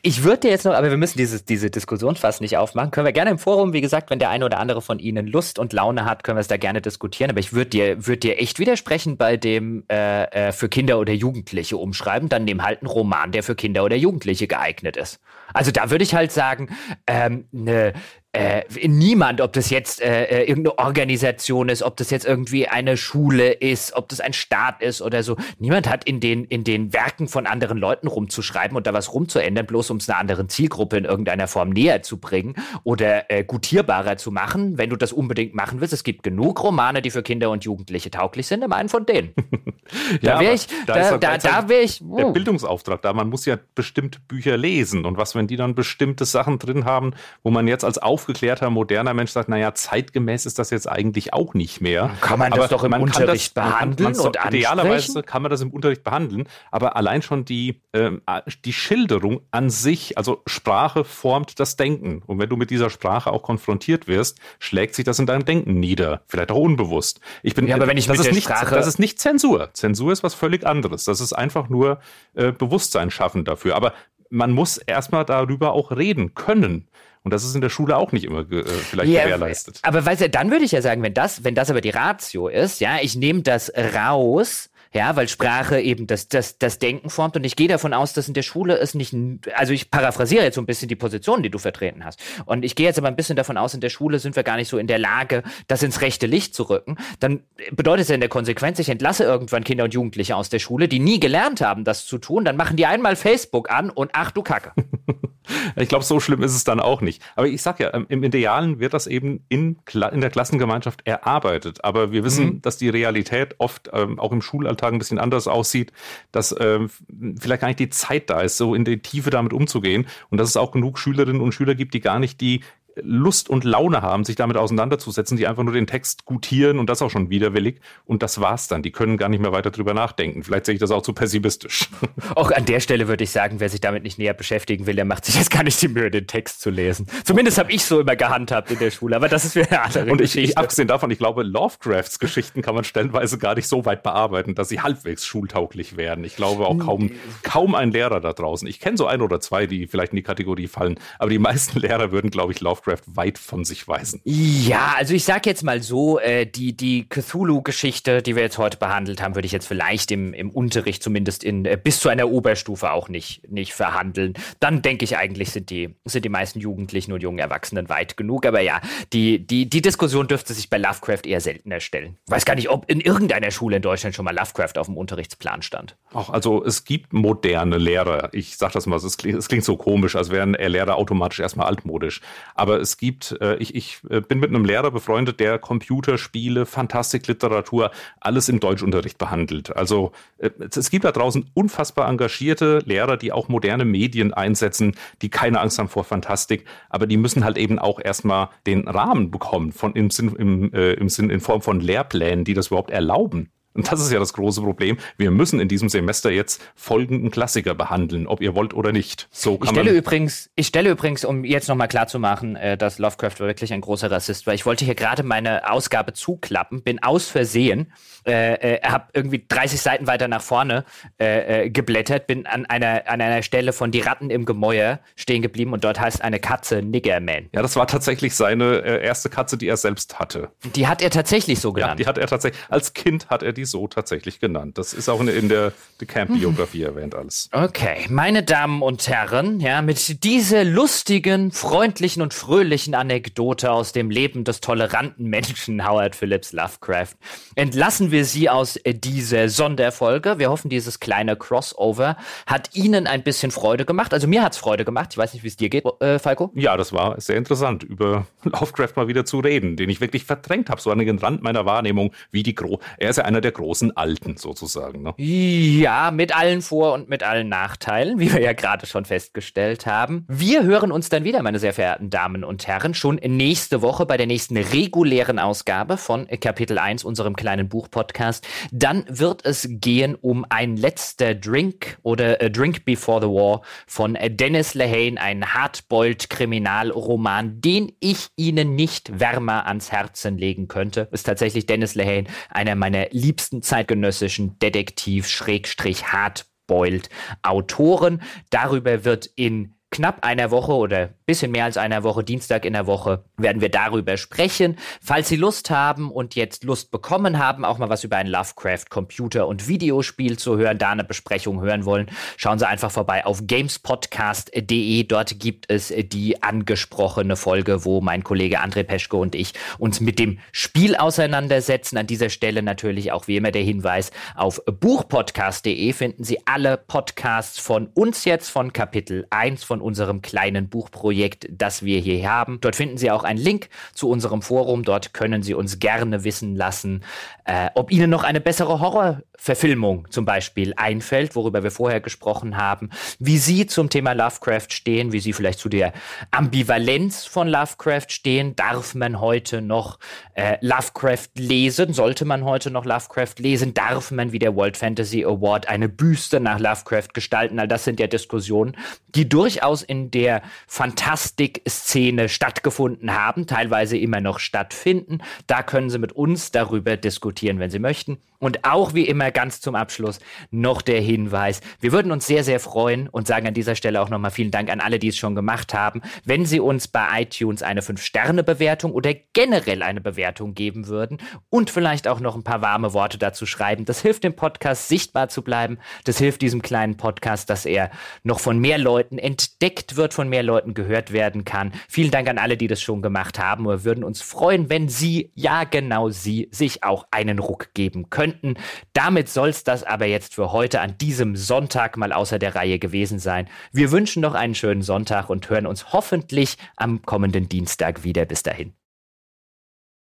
Ich würde jetzt noch, aber wir müssen dieses, diese Diskussion fast nicht aufmachen. Können wir gerne im Forum, wie gesagt, wenn der eine oder andere von Ihnen Lust und Laune hat, können wir es da gerne diskutieren. Aber ich würde dir, würd dir echt widersprechen bei dem äh, äh, für Kinder oder Jugendliche umschreiben. Dann nehmen halt einen Roman, der für Kinder oder Jugendliche geeignet ist. Also da würde ich halt sagen, ähm, ne, äh, niemand, ob das jetzt äh, äh, irgendeine Organisation ist, ob das jetzt irgendwie eine Schule ist, ob das ein Staat ist oder so. Niemand hat in den, in den Werken von anderen Leuten rumzuschreiben und da was rumzuändern, bloß um es einer anderen Zielgruppe in irgendeiner Form näher zu bringen oder äh, gutierbarer zu machen, wenn du das unbedingt machen willst. Es gibt genug Romane, die für Kinder und Jugendliche tauglich sind. Nimm einen von denen. da wäre ich, da, da, da, da wäre ich. Uh. Der Bildungsauftrag da. Man muss ja bestimmte Bücher lesen und was, wenn die dann bestimmte Sachen drin haben, wo man jetzt als Auf aufgeklärter, moderner Mensch sagt, naja, zeitgemäß ist das jetzt eigentlich auch nicht mehr. Kann man das doch im Unterricht das, behandeln man, man und Idealerweise kann man das im Unterricht behandeln, aber allein schon die, äh, die Schilderung an sich, also Sprache formt das Denken. Und wenn du mit dieser Sprache auch konfrontiert wirst, schlägt sich das in deinem Denken nieder. Vielleicht auch unbewusst. Ich bin, ja, aber wenn ich das mit ist der nicht, Sprache das ist nicht Zensur. Zensur ist was völlig anderes. Das ist einfach nur äh, Bewusstsein schaffen dafür. Aber man muss erstmal darüber auch reden können. Und das ist in der Schule auch nicht immer äh, vielleicht ja, gewährleistet. Aber weißt du, dann würde ich ja sagen, wenn das, wenn das aber die Ratio ist, ja, ich nehme das raus, ja, weil Sprache eben das, das, das Denken formt und ich gehe davon aus, dass in der Schule es nicht, also ich paraphrasiere jetzt so ein bisschen die Position, die du vertreten hast. Und ich gehe jetzt aber ein bisschen davon aus, in der Schule sind wir gar nicht so in der Lage, das ins rechte Licht zu rücken. Dann bedeutet es ja in der Konsequenz, ich entlasse irgendwann Kinder und Jugendliche aus der Schule, die nie gelernt haben, das zu tun. Dann machen die einmal Facebook an und ach du Kacke. Ich glaube, so schlimm ist es dann auch nicht. Aber ich sag ja, ähm, im Idealen wird das eben in, in der Klassengemeinschaft erarbeitet. Aber wir wissen, mhm. dass die Realität oft ähm, auch im Schulalltag ein bisschen anders aussieht, dass ähm, vielleicht gar nicht die Zeit da ist, so in die Tiefe damit umzugehen. Und dass es auch genug Schülerinnen und Schüler gibt, die gar nicht die Lust und Laune haben, sich damit auseinanderzusetzen, die einfach nur den Text gutieren und das auch schon widerwillig. Und das war's dann. Die können gar nicht mehr weiter drüber nachdenken. Vielleicht sehe ich das auch zu pessimistisch. Auch an der Stelle würde ich sagen, wer sich damit nicht näher beschäftigen will, der macht sich jetzt gar nicht die Mühe, den Text zu lesen. Zumindest habe ich so immer gehandhabt in der Schule, aber das ist für eine andere Und ich, ich, abgesehen davon, ich glaube, Lovecrafts Geschichten kann man stellenweise gar nicht so weit bearbeiten, dass sie halbwegs schultauglich werden. Ich glaube auch kaum, kaum ein Lehrer da draußen. Ich kenne so ein oder zwei, die vielleicht in die Kategorie fallen, aber die meisten Lehrer würden, glaube ich, Lovecraft Lovecraft weit von sich weisen. Ja, also ich sag jetzt mal so, äh, die, die Cthulhu-Geschichte, die wir jetzt heute behandelt haben, würde ich jetzt vielleicht im, im Unterricht zumindest in, äh, bis zu einer Oberstufe auch nicht, nicht verhandeln. Dann denke ich eigentlich, sind die, sind die meisten Jugendlichen und jungen Erwachsenen weit genug. Aber ja, die, die, die Diskussion dürfte sich bei Lovecraft eher seltener stellen. Ich weiß gar nicht, ob in irgendeiner Schule in Deutschland schon mal Lovecraft auf dem Unterrichtsplan stand. Auch, also es gibt moderne Lehrer. Ich sag das mal, es klingt, es klingt so komisch, als wären Lehrer automatisch erstmal altmodisch. Aber aber es gibt, äh, ich, ich äh, bin mit einem Lehrer befreundet, der Computerspiele, Fantastikliteratur, alles im Deutschunterricht behandelt. Also äh, es gibt da draußen unfassbar engagierte Lehrer, die auch moderne Medien einsetzen, die keine Angst haben vor Fantastik, aber die müssen halt eben auch erstmal den Rahmen bekommen von im Sinn, im, äh, im Sinn in Form von Lehrplänen, die das überhaupt erlauben. Und das ist ja das große Problem. Wir müssen in diesem Semester jetzt folgenden Klassiker behandeln, ob ihr wollt oder nicht. So kann ich stelle man übrigens, ich stelle übrigens, um jetzt nochmal klarzumachen, äh, dass Lovecraft wirklich ein großer Rassist war. Ich wollte hier gerade meine Ausgabe zuklappen, bin aus Versehen, äh, äh, habe irgendwie 30 Seiten weiter nach vorne äh, äh, geblättert, bin an einer, an einer Stelle von Die Ratten im Gemäuer stehen geblieben und dort heißt eine Katze Niggerman. Ja, das war tatsächlich seine äh, erste Katze, die er selbst hatte. Die hat er tatsächlich so genannt. Ja, die hat er tatsächlich, als Kind hat er die die so tatsächlich genannt. Das ist auch in, in der, der Camp-Biografie erwähnt alles. Okay, meine Damen und Herren, ja, mit dieser lustigen, freundlichen und fröhlichen Anekdote aus dem Leben des toleranten Menschen Howard Phillips Lovecraft entlassen wir Sie aus dieser Sonderfolge. Wir hoffen, dieses kleine Crossover hat Ihnen ein bisschen Freude gemacht. Also mir hat es Freude gemacht. Ich weiß nicht, wie es dir geht, äh, Falco. Ja, das war sehr interessant, über Lovecraft mal wieder zu reden, den ich wirklich verdrängt habe, so an den Rand meiner Wahrnehmung, wie die Gro. Er ist ja einer der der großen Alten sozusagen. Ne? Ja, mit allen Vor- und mit allen Nachteilen, wie wir ja gerade schon festgestellt haben. Wir hören uns dann wieder, meine sehr verehrten Damen und Herren, schon nächste Woche bei der nächsten regulären Ausgabe von Kapitel 1, unserem kleinen Buchpodcast. Dann wird es gehen um ein letzter Drink oder A Drink Before the War von Dennis Lehane, ein Hardboiled-Kriminalroman, den ich Ihnen nicht wärmer ans Herzen legen könnte. Ist tatsächlich Dennis Lehane einer meiner liebsten liebsten zeitgenössischen Detektiv-Hardboiled-Autoren. Darüber wird in knapp einer Woche oder bisschen mehr als einer Woche, Dienstag in der Woche, werden wir darüber sprechen. Falls Sie Lust haben und jetzt Lust bekommen haben, auch mal was über ein Lovecraft Computer- und Videospiel zu hören, da eine Besprechung hören wollen, schauen Sie einfach vorbei auf gamespodcast.de. Dort gibt es die angesprochene Folge, wo mein Kollege André Peschko und ich uns mit dem Spiel auseinandersetzen. An dieser Stelle natürlich auch wie immer der Hinweis auf buchpodcast.de finden Sie alle Podcasts von uns jetzt von Kapitel 1 von unserem kleinen Buchprojekt, das wir hier haben. Dort finden Sie auch einen Link zu unserem Forum. Dort können Sie uns gerne wissen lassen, äh, ob Ihnen noch eine bessere Horrorverfilmung zum Beispiel einfällt, worüber wir vorher gesprochen haben, wie Sie zum Thema Lovecraft stehen, wie Sie vielleicht zu der Ambivalenz von Lovecraft stehen. Darf man heute noch äh, Lovecraft lesen? Sollte man heute noch Lovecraft lesen? Darf man wie der World Fantasy Award eine Büste nach Lovecraft gestalten? All das sind ja Diskussionen, die durchaus in der Fantastik-Szene stattgefunden haben, teilweise immer noch stattfinden. Da können Sie mit uns darüber diskutieren, wenn Sie möchten. Und auch wie immer ganz zum Abschluss noch der Hinweis. Wir würden uns sehr, sehr freuen und sagen an dieser Stelle auch nochmal vielen Dank an alle, die es schon gemacht haben, wenn Sie uns bei iTunes eine 5-Sterne-Bewertung oder generell eine Bewertung geben würden und vielleicht auch noch ein paar warme Worte dazu schreiben. Das hilft dem Podcast sichtbar zu bleiben. Das hilft diesem kleinen Podcast, dass er noch von mehr Leuten entdeckt wird, von mehr Leuten gehört werden kann. Vielen Dank an alle, die das schon gemacht haben. Wir würden uns freuen, wenn Sie, ja genau Sie, sich auch einen Ruck geben können könnten. Damit soll es das aber jetzt für heute an diesem Sonntag mal außer der Reihe gewesen sein. Wir wünschen noch einen schönen Sonntag und hören uns hoffentlich am kommenden Dienstag wieder. Bis dahin.